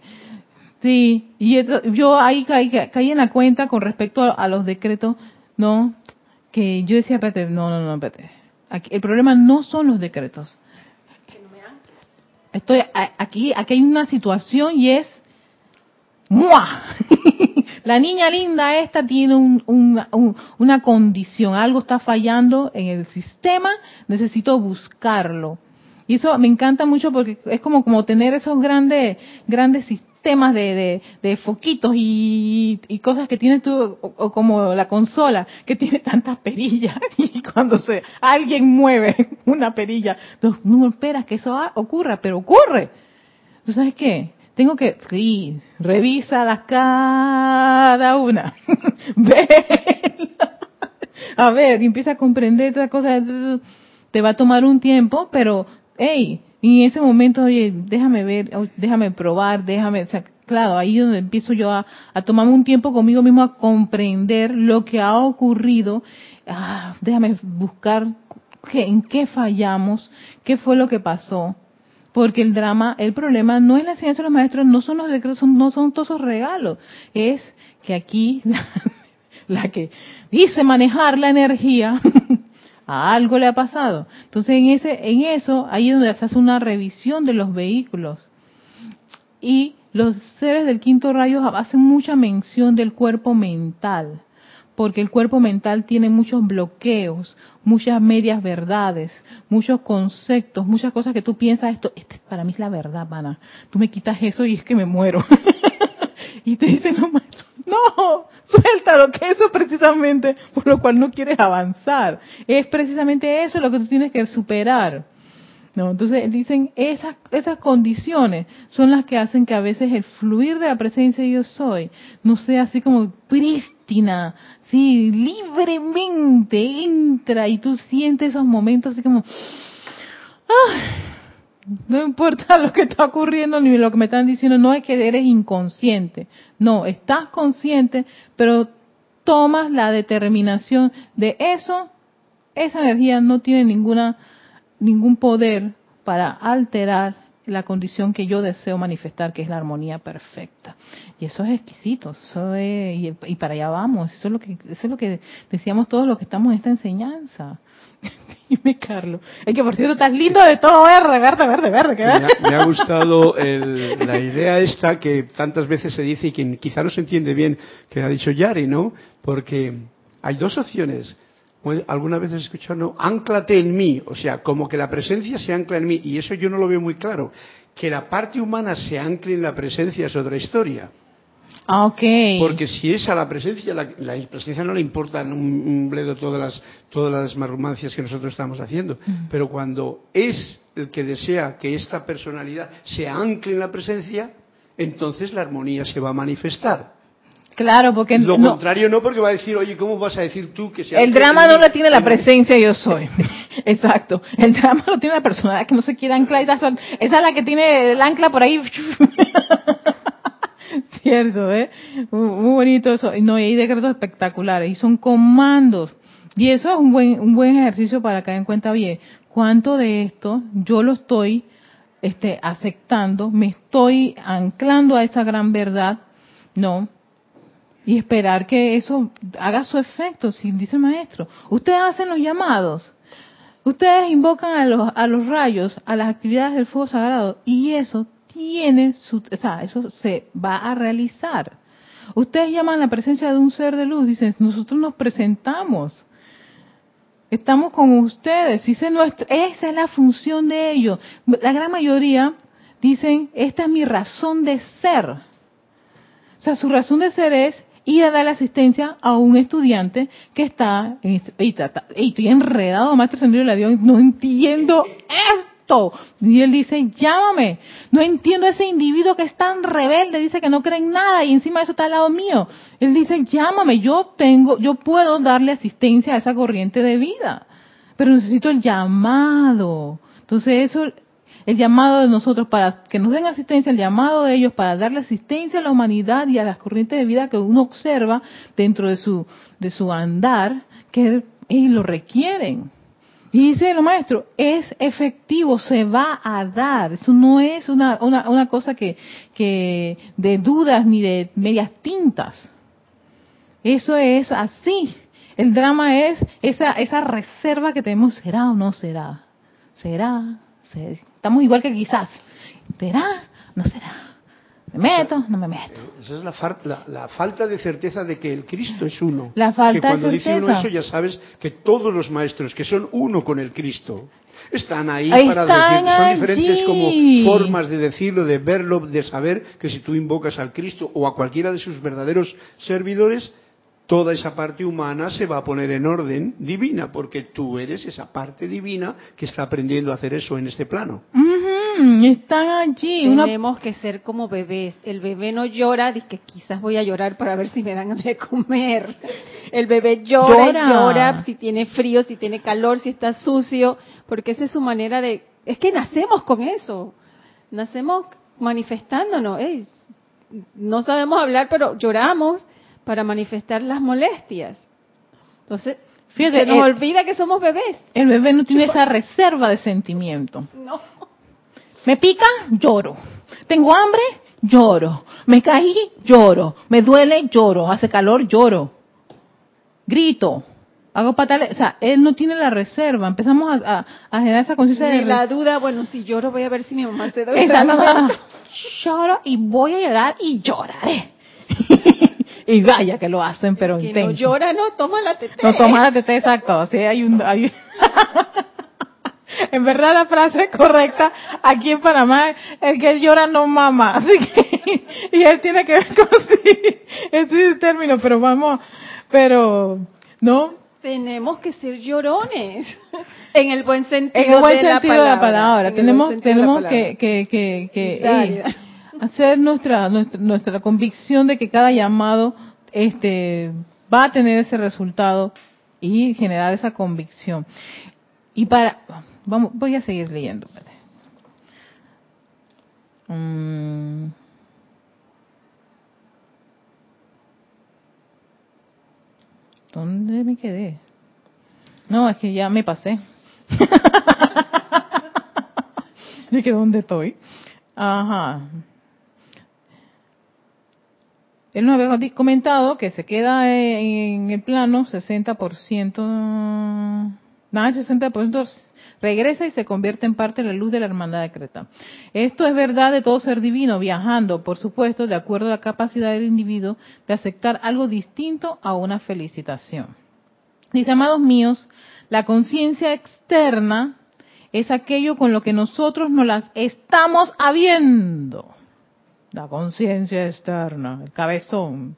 Sí, y yo ahí caí, caí, en la cuenta con respecto a, los decretos, ¿no? Que yo decía, espérate, no, no, no, espérate. el problema no son los decretos. Estoy aquí, aquí hay una situación y es ¡mua! la niña linda esta tiene una condición, algo está fallando en el sistema, necesito buscarlo. Y eso me encanta mucho porque es como, como tener esos grandes, grandes sistemas temas de, de, foquitos y, cosas que tienes tú, o, como la consola, que tiene tantas perillas, y cuando se alguien mueve una perilla, no, esperas que eso ocurra, pero ocurre. ¿Tú sabes qué? Tengo que, sí, revísalas cada una. A ver, y empieza a comprender otra cosa. Te va a tomar un tiempo, pero, hey, y en ese momento, oye, déjame ver, déjame probar, déjame, o sea, claro, ahí es donde empiezo yo a, a tomarme un tiempo conmigo mismo a comprender lo que ha ocurrido. Ah, déjame buscar en qué fallamos, qué fue lo que pasó. Porque el drama, el problema no es la ciencia de los maestros, no son los decretos, no son todos esos regalos. Es que aquí la que dice manejar la energía a algo le ha pasado. Entonces en ese, en eso, ahí es donde se hace una revisión de los vehículos. Y los seres del quinto rayo hacen mucha mención del cuerpo mental, porque el cuerpo mental tiene muchos bloqueos, muchas medias verdades, muchos conceptos, muchas cosas que tú piensas, esto, esto para mí es la verdad, pana. Tú me quitas eso y es que me muero. y te dicen no, no, suéltalo, que eso precisamente por lo cual no quieres avanzar. Es precisamente eso lo que tú tienes que superar. ¿No? Entonces dicen, esas, esas condiciones son las que hacen que a veces el fluir de la presencia de yo soy no sea así como prístina, sí, libremente entra y tú sientes esos momentos así como, no importa lo que está ocurriendo ni lo que me están diciendo, no es que eres inconsciente, no, estás consciente, pero tomas la determinación de eso, esa energía no tiene ninguna ningún poder para alterar la condición que yo deseo manifestar, que es la armonía perfecta. Y eso es exquisito, eso y, para allá vamos, eso es lo que eso es lo que decíamos todos los que estamos en esta enseñanza. Dime, Carlos. Es que por cierto estás lindo de todo verde, verde, verde, verde. Me, ha, gustado la idea esta que tantas veces se dice y que quizá no se entiende bien, que ha dicho Yari, ¿no? Porque hay dos opciones. Alguna vez he escuchado, no, anclate en mí, o sea, como que la presencia se ancla en mí, y eso yo no lo veo muy claro. Que la parte humana se ancle en la presencia es otra historia. Ah, okay. Porque si es a la presencia, la, presencia no le importa un, un, bledo todas las, todas las marrumancias que nosotros estamos haciendo. Mm. Pero cuando es el que desea que esta personalidad se ancle en la presencia, entonces la armonía se va a manifestar. Claro, porque lo contrario no, porque va a decir, oye, ¿cómo vas a decir tú que sea? El drama no lo tiene la presencia yo soy. Exacto. El drama lo tiene la personalidad que no se quiere anclar. Esa es la que tiene el ancla por ahí. Cierto, ¿eh? Muy bonito eso. No, y hay decretos espectaculares y son comandos. Y eso es un buen, un buen ejercicio para caer en cuenta, oye, ¿cuánto de esto yo lo estoy este, aceptando? ¿Me estoy anclando a esa gran verdad? No. Y esperar que eso haga su efecto, si dice el maestro. Ustedes hacen los llamados. Ustedes invocan a los, a los rayos, a las actividades del fuego sagrado, y eso tiene su, o sea, eso se va a realizar. Ustedes llaman la presencia de un ser de luz, dicen, nosotros nos presentamos. Estamos con ustedes, dice nuestra, esa es la función de ellos. La gran mayoría dicen, esta es mi razón de ser. O sea, su razón de ser es ir a dar asistencia a un estudiante que está, y, estoy enredado, maestro Sendero la dio, no entiendo y él dice, llámame. No entiendo ese individuo que es tan rebelde, dice que no cree en nada y encima de eso está al lado mío. Él dice, llámame, yo tengo, yo puedo darle asistencia a esa corriente de vida. Pero necesito el llamado. Entonces eso, el llamado de nosotros para que nos den asistencia, el llamado de ellos para darle asistencia a la humanidad y a las corrientes de vida que uno observa dentro de su, de su andar, que ellos lo requieren. Y dice el maestro, es efectivo, se va a dar. Eso no es una, una, una cosa que, que de dudas ni de medias tintas. Eso es así. El drama es esa, esa reserva que tenemos, ¿será o no será? ¿Será? ¿Será? Estamos igual que quizás. ¿Será? ¿No será? ¿Me meto? No me meto. Esa es la, la, falta de certeza de que el Cristo es uno. La falta que cuando dice uno eso ya sabes que todos los maestros que son uno con el Cristo están ahí, para decir, son diferentes como formas de decirlo, de verlo, de saber que si tú invocas al Cristo o a cualquiera de sus verdaderos servidores, toda esa parte humana se va a poner en orden divina, porque tú eres esa parte divina que está aprendiendo a hacer eso en este plano. Están allí. Tenemos que ser como bebés. El bebé no llora, dice que quizás voy a llorar para ver si me dan de comer. El bebé llora, llora. llora si tiene frío, si tiene calor, si está sucio, porque esa es su manera de... Es que nacemos con eso. Nacemos manifestándonos. no sabemos hablar, pero lloramos para manifestar las molestias. Entonces, se nos olvida que somos bebés. El bebé no tiene esa reserva de sentimiento. No. Me pica, lloro. Tengo hambre, lloro. Me caí, lloro. Me duele, lloro. Hace calor, lloro. Grito. Hago patales. O sea, él no tiene la reserva. Empezamos a, generar esa conciencia de. la duda, bueno, si lloro voy a ver si mi mamá se da Lloro y voy a llorar y lloraré. y vaya que lo hacen, pero que intenso. no llora, no toma la tete. No toma la tete, exacto. Sí, hay un... Hay... en verdad la frase correcta aquí en Panamá, el que llora no mama. Así que, y él tiene que ver con sí, ese término, pero vamos, pero, ¿no? Tenemos que ser llorones, en el buen sentido, en el buen sentido de la palabra. Tenemos, tenemos que, que, que, que hacer nuestra, nuestra, nuestra convicción de que cada llamado este, va a tener ese resultado y generar esa convicción. Y para, vamos, voy a seguir leyendo. Mm. ¿Dónde me quedé? No, es que ya me pasé. ¿De dónde estoy? Ajá. Él nos había comentado que se queda en el plano 60%, nada, el 60% regresa y se convierte en parte de la luz de la hermandad de Creta. Esto es verdad de todo ser divino, viajando, por supuesto, de acuerdo a la capacidad del individuo de aceptar algo distinto a una felicitación. Dice, amados míos, la conciencia externa es aquello con lo que nosotros nos las estamos habiendo la conciencia externa, el cabezón.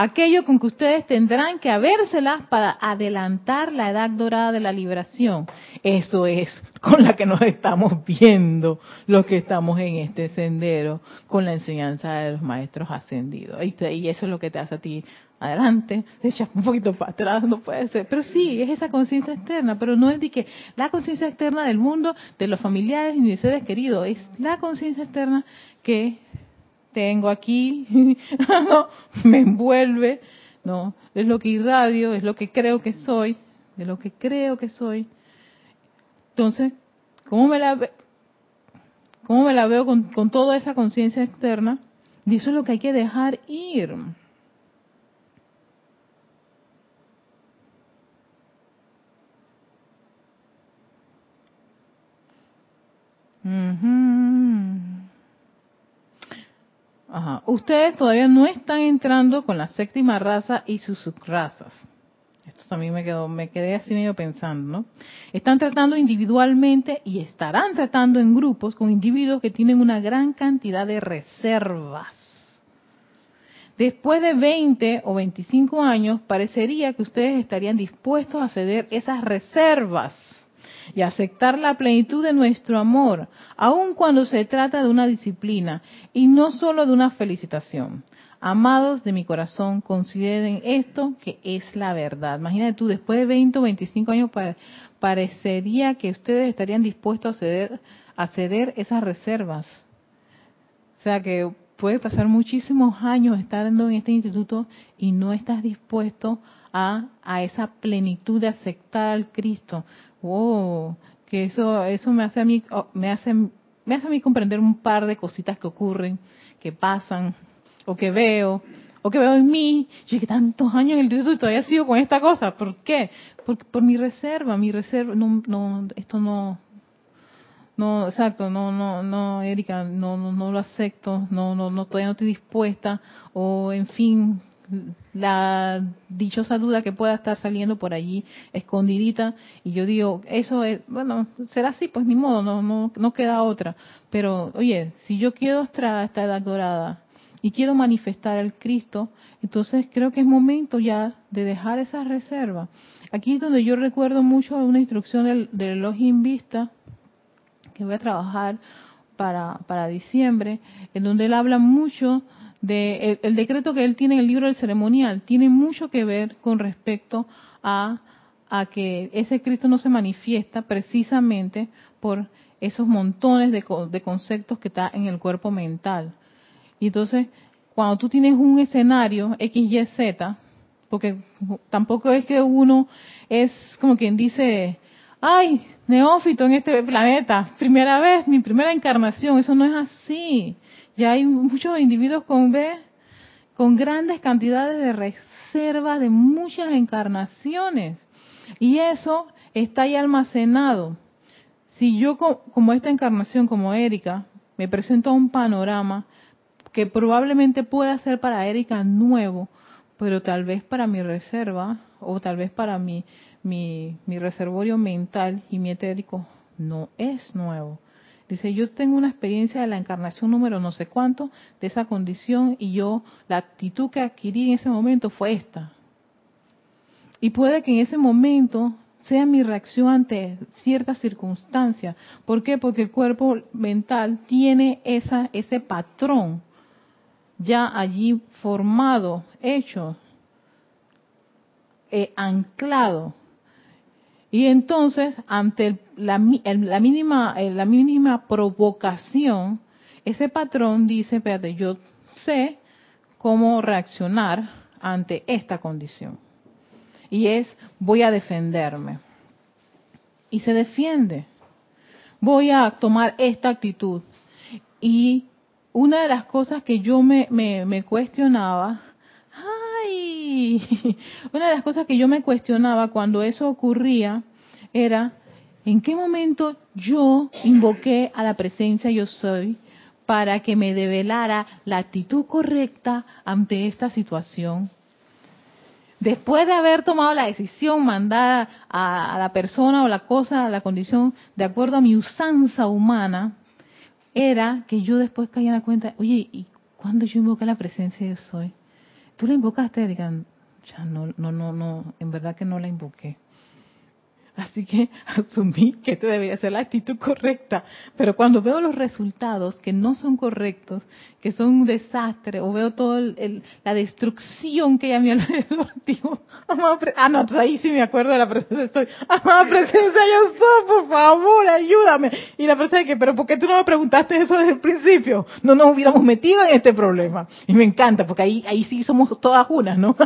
Aquello con que ustedes tendrán que habérselas para adelantar la edad dorada de la liberación. Eso es con la que nos estamos viendo los que estamos en este sendero, con la enseñanza de los maestros ascendidos. Y eso es lo que te hace a ti adelante, te echas un poquito para atrás, no puede ser. Pero sí, es esa conciencia externa, pero no es de que la conciencia externa del mundo, de los familiares y de seres queridos, es la conciencia externa que tengo aquí, me envuelve, no, es lo que irradio, es lo que creo que soy, de lo que creo que soy. Entonces, ¿cómo me la, cómo me la veo con, con toda esa conciencia externa? Y eso es lo que hay que dejar ir. Ajá. Ustedes todavía no están entrando con la séptima raza y sus subrazas. Esto también me quedó, me quedé así medio pensando, ¿no? Están tratando individualmente y estarán tratando en grupos con individuos que tienen una gran cantidad de reservas. Después de 20 o 25 años, parecería que ustedes estarían dispuestos a ceder esas reservas y aceptar la plenitud de nuestro amor, aun cuando se trata de una disciplina y no solo de una felicitación. Amados de mi corazón, consideren esto que es la verdad. Imagínate tú, después de 20 o 25 años parecería que ustedes estarían dispuestos a ceder, a ceder esas reservas. O sea que puede pasar muchísimos años estando en este instituto y no estás dispuesto a, a esa plenitud de aceptar al Cristo. Oh, que eso eso me hace a mí oh, me hace me hace a mí comprender un par de cositas que ocurren, que pasan o que veo o que veo en mí. Yo que tantos años en el instituto y todavía sigo con esta cosa. ¿Por qué? Por, por mi reserva, mi reserva no no esto no no, exacto, no, no, no, Erika, no, no, no lo acepto, no, no, no, todavía no estoy dispuesta, o en fin, la dichosa duda que pueda estar saliendo por allí escondidita. Y yo digo eso es bueno será así pues ni modo no no no queda otra. Pero oye si yo quiero estar esta edad dorada y quiero manifestar al Cristo entonces creo que es momento ya de dejar esa reserva. Aquí es donde yo recuerdo mucho una instrucción del, del Elohim Vista que voy a trabajar para para diciembre en donde él habla mucho de el, decreto que él tiene en el libro del ceremonial tiene mucho que ver con respecto a, a que ese Cristo no se manifiesta precisamente por esos montones de, de conceptos que está en el cuerpo mental. Y entonces, cuando tú tienes un escenario X, Y, Z, porque tampoco es que uno es como quien dice, ay, neófito en este planeta, primera vez, mi primera encarnación, eso no es así. Ya hay muchos individuos con B, con grandes cantidades de reservas de muchas encarnaciones. Y eso está ahí almacenado. Si yo, como esta encarnación, como Erika, me presento a un panorama que probablemente pueda ser para Erika nuevo, pero tal vez para mi reserva o tal vez para mi, mi, mi reservorio mental y mi etérico no es nuevo. Dice, yo tengo una experiencia de la encarnación número no sé cuánto, de esa condición, y yo, la actitud que adquirí en ese momento fue esta. Y puede que en ese momento sea mi reacción ante ciertas circunstancias. ¿Por qué? Porque el cuerpo mental tiene esa, ese patrón ya allí formado, hecho, eh, anclado. Y entonces, ante la, mínima, eh, la mínima provocación, ese patrón dice, espérate, yo sé cómo reaccionar ante esta condición. Y es, voy a defenderme. Y se defiende. Voy a tomar esta actitud. Y una de las cosas que yo me, me, me cuestionaba, una de las cosas que yo me cuestionaba cuando eso ocurría era, ¿en qué momento yo invoqué a la presencia yo soy para que me develara la actitud correcta ante esta situación? Después de haber tomado la decisión, mandar a, la persona o la cosa, a la condición, de acuerdo a mi usanza humana, era que yo después caía en la cuenta, oye, ¿y cuándo yo invoqué la presencia yo soy? ¿Tú la invocaste, Erika? Ya no, no, no, no, en verdad que no la invoqué. Así que asumí que esta debería ser la actitud correcta. Pero cuando veo los resultados que no son correctos, que son un desastre, o veo toda la destrucción que hay a mi alrededor, digo, ah, no, pues ahí sí me acuerdo de la presencia soy. Amada presencia yo soy, por favor, ayúdame. Y la presencia que, pero ¿por qué tú no me preguntaste eso desde el principio? No nos hubiéramos metido en este problema. Y me encanta, porque ahí, ahí sí somos todas unas, ¿no?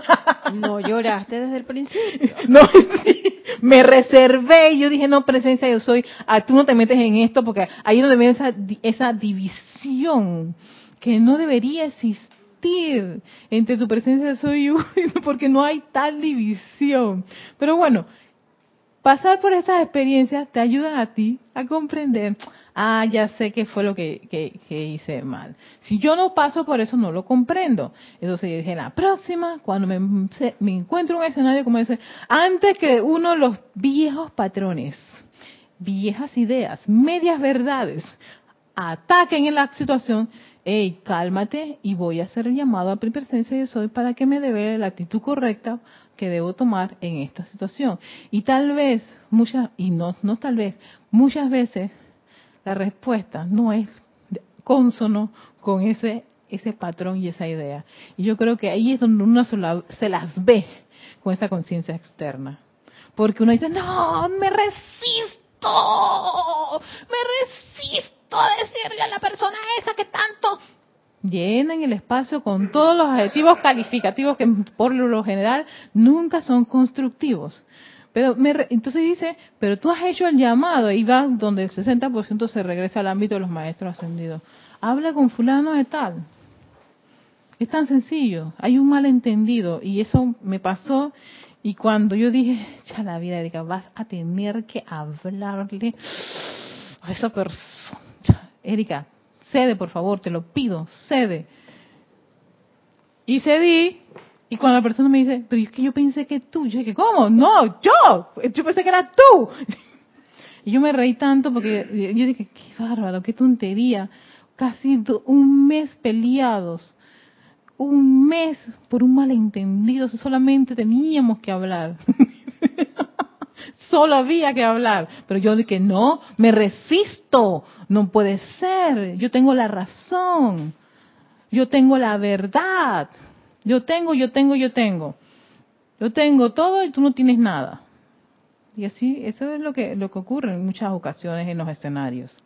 no lloraste desde el principio. No, sí, me reservé y yo dije, no, presencia yo soy, ah, tú no te metes en esto porque ahí es donde viene esa, esa división que no debería existir entre tu presencia yo soy porque no hay tal división. Pero bueno, pasar por esas experiencias te ayuda a ti a comprender, ah, ya sé qué fue lo que, hice mal. Si yo no paso por eso, no lo comprendo. Entonces yo dije, la próxima, cuando me, me encuentro un escenario como ese, antes que uno los viejos patrones, viejas ideas, medias verdades, ataquen en la situación, hey, cálmate y voy a hacer el llamado a mi presencia de soy para que me dé la actitud correcta que debo tomar en esta situación. Y tal vez, muchas, y no, no tal vez, muchas veces la respuesta no es consono con ese ese patrón y esa idea. Y yo creo que ahí es donde uno se, las ve con esa conciencia externa. Porque uno dice, no, me resisto, me resisto a decirle a la persona esa que tanto llenan el espacio con todos los adjetivos calificativos que por lo general nunca son constructivos. Pero entonces dice, pero tú has hecho el llamado y va donde el 60% se regresa al ámbito de los maestros ascendidos. Habla con fulano de tal. Es tan sencillo. Hay un malentendido y eso me pasó y cuando yo dije, ya la vida, diga, vas a tener que hablarle a esa persona. Erika, cede, por favor, te lo pido, cede. Y cedí, y cuando la persona me dice, pero es que yo pensé que tú, yo dije, ¿cómo? No, yo, yo pensé que era tú. Y yo me reí tanto porque yo dije, qué bárbaro, qué tontería. Casi un mes peleados, un mes por un malentendido, solamente teníamos que hablar. Solo había que hablar. Pero yo dije, no, me resisto, no puede ser, yo tengo la razón, yo tengo la verdad, yo tengo, yo tengo, yo tengo. Yo tengo todo y tú no tienes nada. Y así, eso es lo que, lo que ocurre en muchas ocasiones en los escenarios.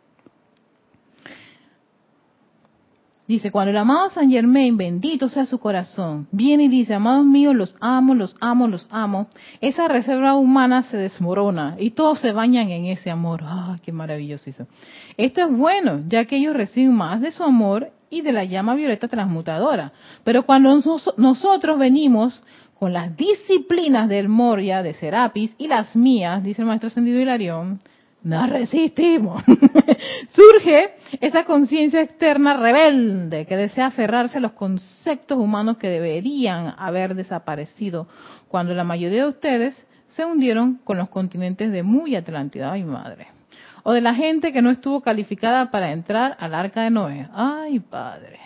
Dice, cuando el amado San Germain, bendito sea su corazón, viene y dice, amados míos, los amo, los amo, los amo, esa reserva humana se desmorona y todos se bañan en ese amor. ¡Ah, qué maravilloso eso! Esto es bueno, ya que ellos reciben más de su amor y de la llama violeta transmutadora. Pero cuando nosotros venimos con las disciplinas del Moria, de Serapis, y las mías, dice el maestro Ascendido Hilarión, no resistimos. Surge esa conciencia externa rebelde que desea aferrarse a los conceptos humanos que deberían haber desaparecido cuando la mayoría de ustedes se hundieron con los continentes de muy Atlántida, ay madre. O de la gente que no estuvo calificada para entrar al arca de Noé. Ay padre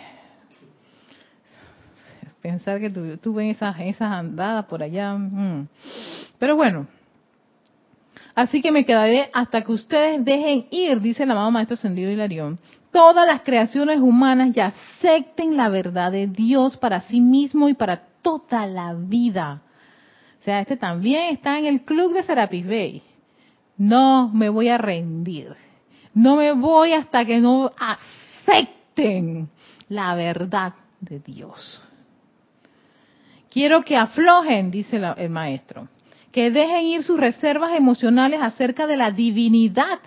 pensar que tuve esas, andadas por allá. Mm. Pero bueno, así que me quedaré hasta que ustedes dejen ir, dice el amado Maestro Sendido Hilarión, todas las creaciones humanas y acepten la verdad de Dios para sí mismo y para toda la vida. O sea, este también está en el club de Serapis Bay. No me voy a rendir. No me voy hasta que no acepten la verdad de Dios. Quiero que aflojen, dice el maestro, que dejen ir sus reservas emocionales acerca de la divinidad,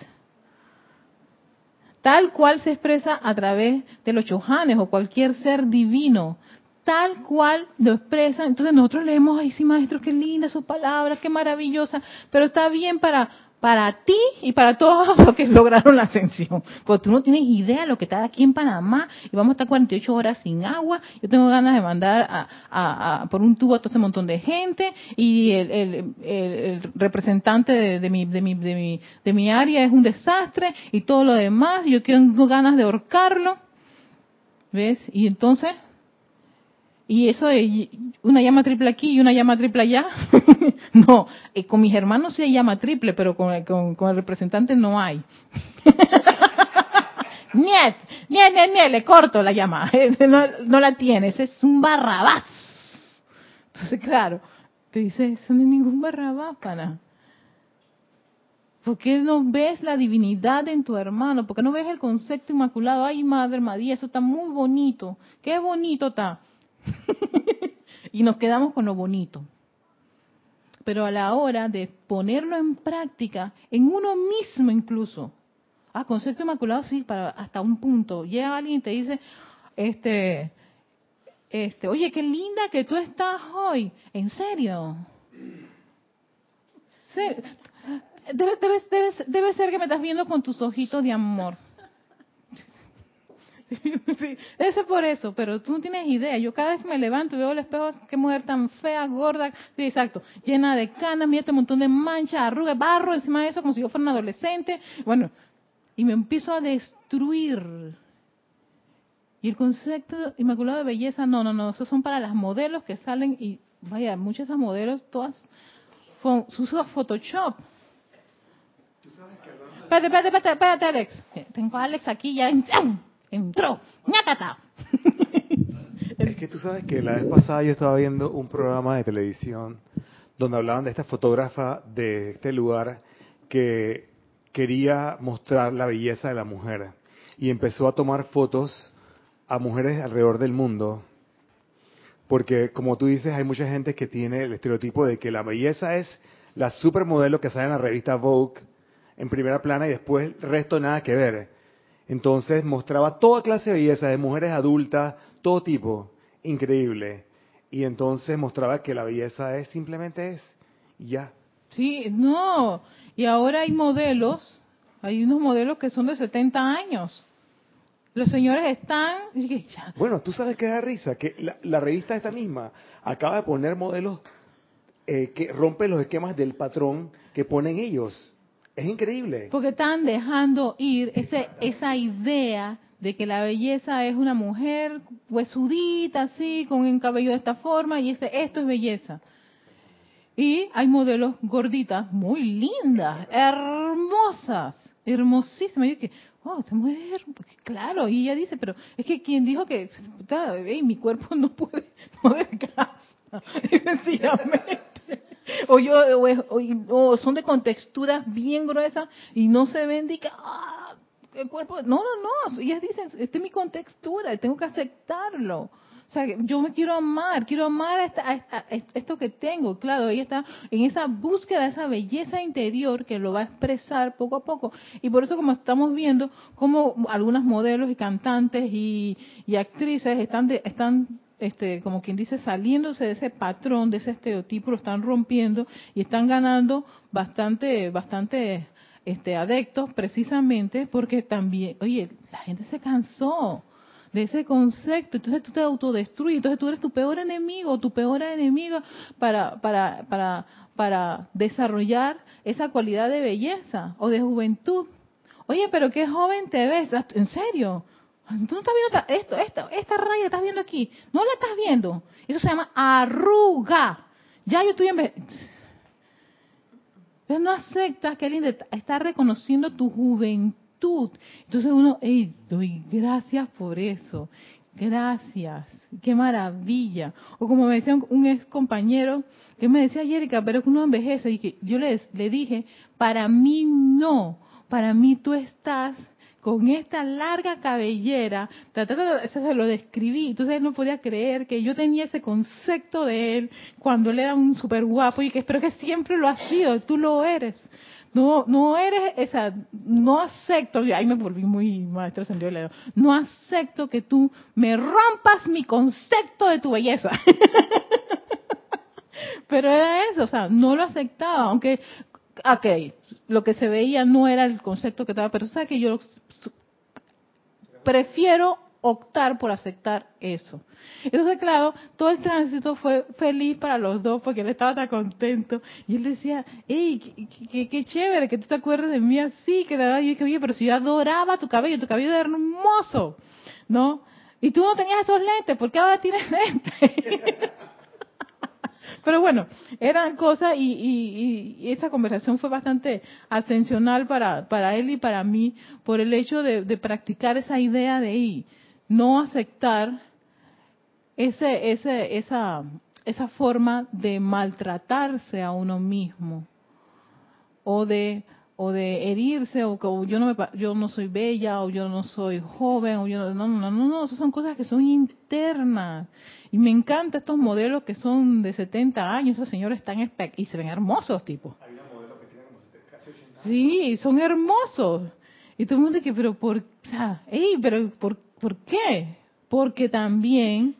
tal cual se expresa a través de los chojanes o cualquier ser divino, tal cual lo expresa. Entonces nosotros leemos, ay sí maestro, qué linda su palabra, qué maravillosa, pero está bien para para ti y para todos los que lograron la ascensión. Porque tú no tienes idea de lo que está aquí en Panamá y vamos a estar 48 horas sin agua. Yo tengo ganas de mandar a, por un tubo a todo ese montón de gente y el, representante de, mi, de, mi, de, mi, de mi área es un desastre y todo lo demás. Yo tengo ganas de ahorcarlo. ¿Ves? Y entonces y eso de una llama triple aquí y una llama triple allá. no, eh, con mis hermanos sí hay llama triple, pero con, con, el representante no hay. niet, niet, niet, niet, le corto la llama. no, no la tienes, es un barrabás. Entonces, claro, te dice, eso no es ningún barrabás, pana. ¿Por qué no ves la divinidad en tu hermano? ¿Por qué no ves el concepto inmaculado? Ay, Madre María, eso está muy bonito. Qué bonito está y nos quedamos con lo bonito. Pero a la hora de ponerlo en práctica, en uno mismo incluso, ah, concepto inmaculado sí, para hasta un punto. Llega alguien y te dice, este, este, oye, qué linda que tú estás hoy. ¿En serio? Debe, debe, debe ser que me estás viendo con tus ojitos de amor. sí, ese por eso, pero tú no tienes idea. Yo cada vez que me levanto y veo el espejo, qué mujer tan fea, gorda, sí, exacto, llena de canas, mira este montón de manchas, arrugas, barro encima de eso, como si yo fuera un adolescente. Bueno, y me empiezo a destruir. Y el concepto inmaculado de belleza, no, no, no, esos son para las modelos que salen y, vaya, muchas de esas modelos, todas, usan Photoshop. Espérate, espérate, espérate, espérate, Alex. Tengo a Alex aquí ya entró. Es que tú sabes que la vez pasada yo estaba viendo un programa de televisión donde hablaban de esta fotógrafa de este lugar que quería mostrar la belleza de la mujer y empezó a tomar fotos a mujeres alrededor del mundo porque como tú dices hay mucha gente que tiene el estereotipo de que la belleza es la supermodelo que sale en la revista Vogue en primera plana y después el resto nada que ver entonces mostraba toda clase de belleza de mujeres adultas, todo tipo, increíble. Y entonces mostraba que la belleza es simplemente es y ya. Sí, no. Y ahora hay modelos, Hay unos modelos que son de 70 años. Los señores están... Bueno, tú sabes que da risa, que la, revista esta misma acaba de poner modelos eh, que rompen los esquemas del patrón que ponen ellos. Es increíble. Porque están dejando ir ese, esa idea de que la belleza es una mujer huesudita, así, con un cabello de esta forma, y este, esto es belleza. Y hay modelos gorditas, muy lindas, hermosas, hermosísimas. Y yo que, wow, esta mujer, claro. Y ella dice, pero es que quien dijo que, mi cuerpo no puede, no descansa, sencillamente. O, yo, o, son de contexturas bien gruesas y no se ven y que, ah, el cuerpo, no, no, no. Ellas dicen, esta es mi contextura, tengo que aceptarlo. O sea, yo me quiero amar, quiero amar a, esto que tengo. Claro, ella está en esa búsqueda de esa belleza interior que lo va a expresar poco a poco. Y por eso como estamos viendo, como algunas modelos y cantantes y, actrices están, están este, como quien dice, saliéndose de ese patrón, de ese estereotipo, lo están rompiendo y están ganando bastante, bastante este, adeptos precisamente porque también, oye, la gente se cansó de ese concepto, entonces tú te autodestruyes, entonces tú eres tu peor enemigo, tu peor enemiga para, para, para, para desarrollar esa cualidad de belleza o de juventud. Oye, pero qué joven te ves, ¿en serio? Tú no estás viendo esto, esto, esta raya estás viendo aquí, no la estás viendo. Eso se llama arruga. Ya yo estoy en... Entonces no aceptas que alguien está reconociendo tu juventud entonces uno, hey, doy gracias por eso. Gracias, qué maravilla. O como me decía un, ex compañero, que me decía, Erika, pero que uno envejece. Y que yo le, le dije, para mí no, para mí tú estás con esta larga cabellera, eso se lo describí, entonces él no podía creer que yo tenía ese concepto de él cuando él era un súper guapo y que espero que siempre lo ha sido, tú lo eres. No, no eres esa, no acepto, ahí me volví muy maestro sentido de no acepto que tú me rompas mi concepto de tu belleza. Pero era eso, o sea, no lo aceptaba, aunque, ok, lo que se veía no era el concepto que estaba, pero sabes que yo prefiero optar por aceptar eso. Entonces, claro, todo el tránsito fue feliz para los dos porque él estaba tan contento. Y él decía, hey, qué, chévere que tú te acuerdes de mí así, que de yo dije, oye, pero si yo adoraba tu cabello, tu cabello era hermoso, ¿no? Y tú no tenías esos lentes, ¿por qué ahora tienes lentes? Pero bueno, eran cosas y, esa conversación fue bastante ascensional para, para él y para mí por el hecho de, de practicar esa idea de, ahí no aceptar ese, ese, esa, esa forma de maltratarse a uno mismo o de o de herirse o que yo no me, yo no soy bella o yo no soy joven o yo no no no no, no son cosas que son internas y me encantan estos modelos que son de 70 años esos señores están y se ven hermosos tipo. Sí son hermosos. Y todo el mundo dice pero por o sea, pero por ¿Por qué? Porque también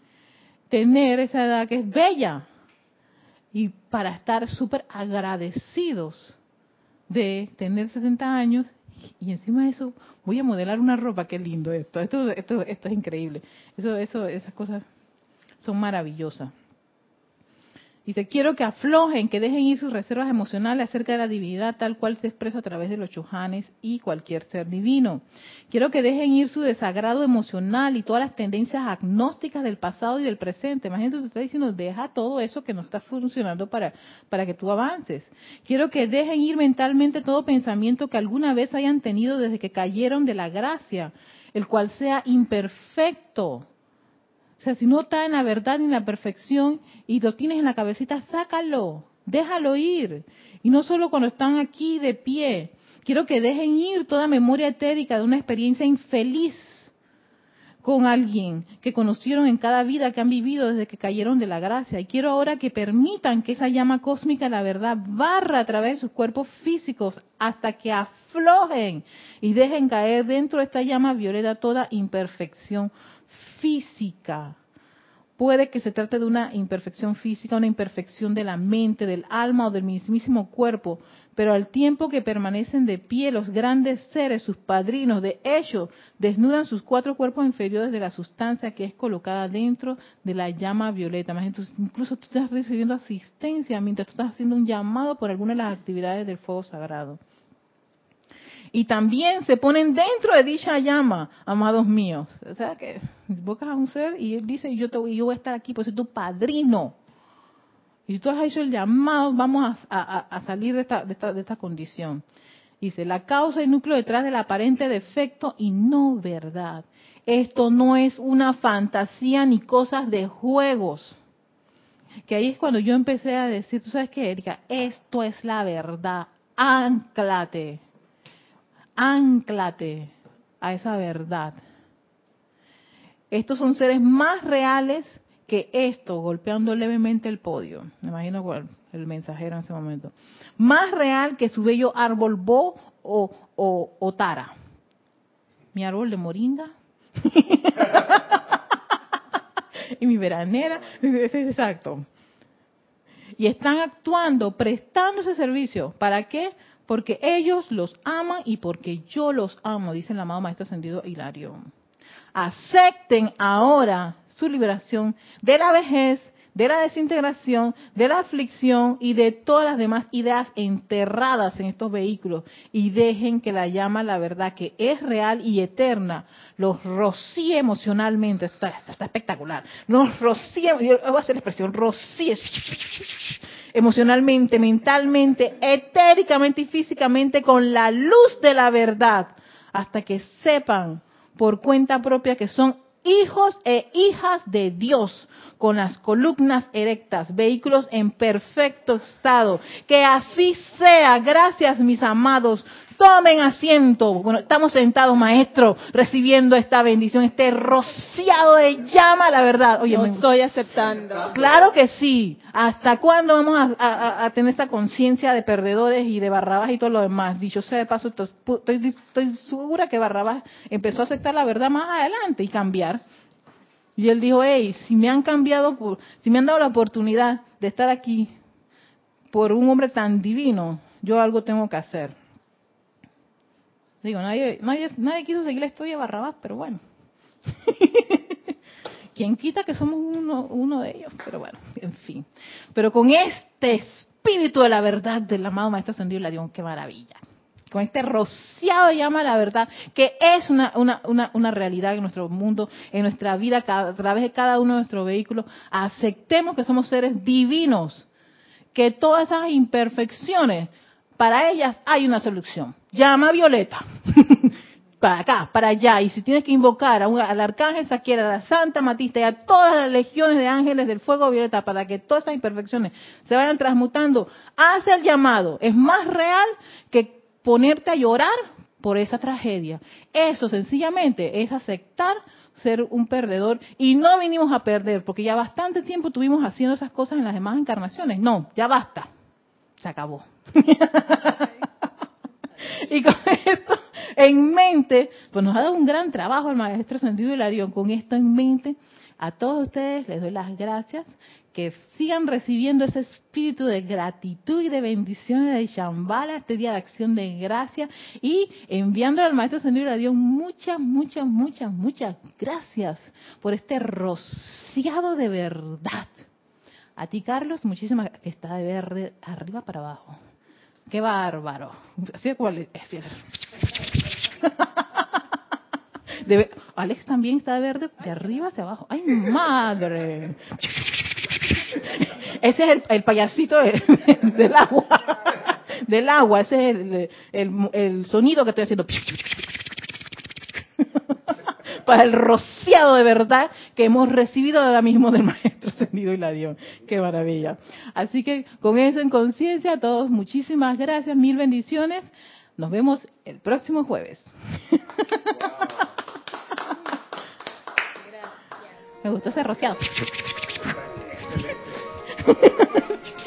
tener esa edad que es bella y para estar súper agradecidos de tener 70 años y encima de eso voy a modelar una ropa, qué lindo esto, esto, esto, esto es increíble, eso, eso, esas cosas son maravillosas. Dice, quiero que aflojen, que dejen ir sus reservas emocionales acerca de la divinidad tal cual se expresa a través de los chujanes y cualquier ser divino. Quiero que dejen ir su desagrado emocional y todas las tendencias agnósticas del pasado y del presente. Imagínate, te está diciendo, deja todo eso que no está funcionando para, para que tú avances. Quiero que dejen ir mentalmente todo pensamiento que alguna vez hayan tenido desde que cayeron de la gracia, el cual sea imperfecto o sea, si no está en la verdad ni en la perfección y lo tienes en la cabecita, sácalo, déjalo ir. Y no solo cuando están aquí de pie. Quiero que dejen ir toda memoria etérica de una experiencia infeliz con alguien que conocieron en cada vida que han vivido desde que cayeron de la gracia. Y quiero ahora que permitan que esa llama cósmica la verdad barra a través de sus cuerpos físicos hasta que aflojen y dejen caer dentro de esta llama violeta toda imperfección física. Puede que se trate de una imperfección física, una imperfección de la mente, del alma o del mismísimo cuerpo, pero al tiempo que permanecen de pie los grandes seres, sus padrinos, de hecho, desnudan sus cuatro cuerpos inferiores de la sustancia que es colocada dentro de la llama violeta. Entonces, incluso tú estás recibiendo asistencia mientras tú estás haciendo un llamado por alguna de las actividades del fuego sagrado. Y también se ponen dentro de dicha llama, amados míos. O sea que invocas a un ser y él dice, yo, te, yo voy a estar aquí, pues soy tu padrino y tú has hecho el llamado, vamos a, salir de esta, de, esta, condición. Dice, la causa y núcleo detrás del aparente defecto y no verdad. Esto no es una fantasía ni cosas de juegos. Que ahí es cuando yo empecé a decir, tú sabes qué, Erika, esto es la verdad. Anclate. Anclate a esa verdad. Estos son seres más reales que esto, golpeando levemente el podio, me imagino el mensajero en ese momento, más real que su bello árbol bo o, o, tara. Mi árbol de moringa. y mi veranera, exacto. Y están actuando, prestando ese servicio. ¿Para qué? Porque ellos los aman y porque yo los amo, dice el amado Maestro Ascendido Hilario. Acepten ahora su liberación de la vejez, de la desintegración, de la aflicción y de todas las demás ideas enterradas en estos vehículos. Y dejen que la llama, la verdad que es real y eterna, los rocíe emocionalmente, está, está, espectacular, los rocíe, yo voy a hacer la expresión, rocíe emocionalmente, mentalmente, etéricamente y físicamente con la luz de la verdad, hasta que sepan por cuenta propia que son hijos e hijas de Dios, con las columnas erectas, vehículos en perfecto estado. Que así sea. Gracias, mis amados. Tomen asiento. Bueno, estamos sentados, maestro, recibiendo esta bendición, este rociado de llama, la verdad. Oye, me estoy aceptando. Claro que sí. ¿Hasta cuándo vamos a, tener esta conciencia de perdedores y de Barrabás y todo lo demás? Dicho sea de paso, estoy, estoy segura que Barrabás empezó a aceptar la verdad más adelante y cambiar. Y él dijo, hey, si me han cambiado, por, si me han dado la oportunidad de estar aquí por un hombre tan divino, yo algo tengo que hacer. Digo, nadie, nadie, nadie quiso seguir la historia de Barrabás, pero bueno. ¿Quién quita que somos uno, uno de ellos? Pero bueno, en fin. Pero con este espíritu de la verdad del amado Maestro Ascendido Ladión, qué maravilla. Con este rociado llama la verdad, que es una, una, una, una realidad en nuestro mundo, en nuestra vida, a través de cada uno de nuestros vehículos. Aceptemos que somos seres divinos, que todas esas imperfecciones para ellas hay una solución. Llama a Violeta. para acá, para allá. Y si tienes que invocar a al arcángel Saquiera, a la Santa Matista y a todas las legiones de ángeles del fuego violeta para que todas esas imperfecciones se vayan transmutando, haz el llamado. Es más real que ponerte a llorar por esa tragedia. Eso sencillamente es aceptar ser un perdedor y no vinimos a perder porque ya bastante tiempo tuvimos haciendo esas cosas en las demás encarnaciones. No, ya basta. Se acabó. y con esto en mente, pues nos ha dado un gran trabajo el maestro Sentido Hilarión. Con esto en mente, a todos ustedes les doy las gracias. Que sigan recibiendo ese espíritu de gratitud y de bendiciones de Shambhala, este día de acción de gracia, y enviándole al Maestro Sentido Hilarión muchas, muchas, muchas, muchas gracias por este rociado de verdad. A ti, Carlos, muchísimas que está de verde arriba para abajo. Qué bárbaro. Así cuál es. Alex también está de verde de arriba hacia abajo. ¡Ay, madre! Ese es el, payasito del agua. Del agua. Ese es el, el sonido que estoy haciendo para el rociado de verdad que hemos recibido ahora mismo del Maestro Ascendido y la dio. Qué maravilla. Así que con eso en conciencia, a todos muchísimas gracias, mil bendiciones. Nos vemos el próximo jueves. Me gustó ese rociado.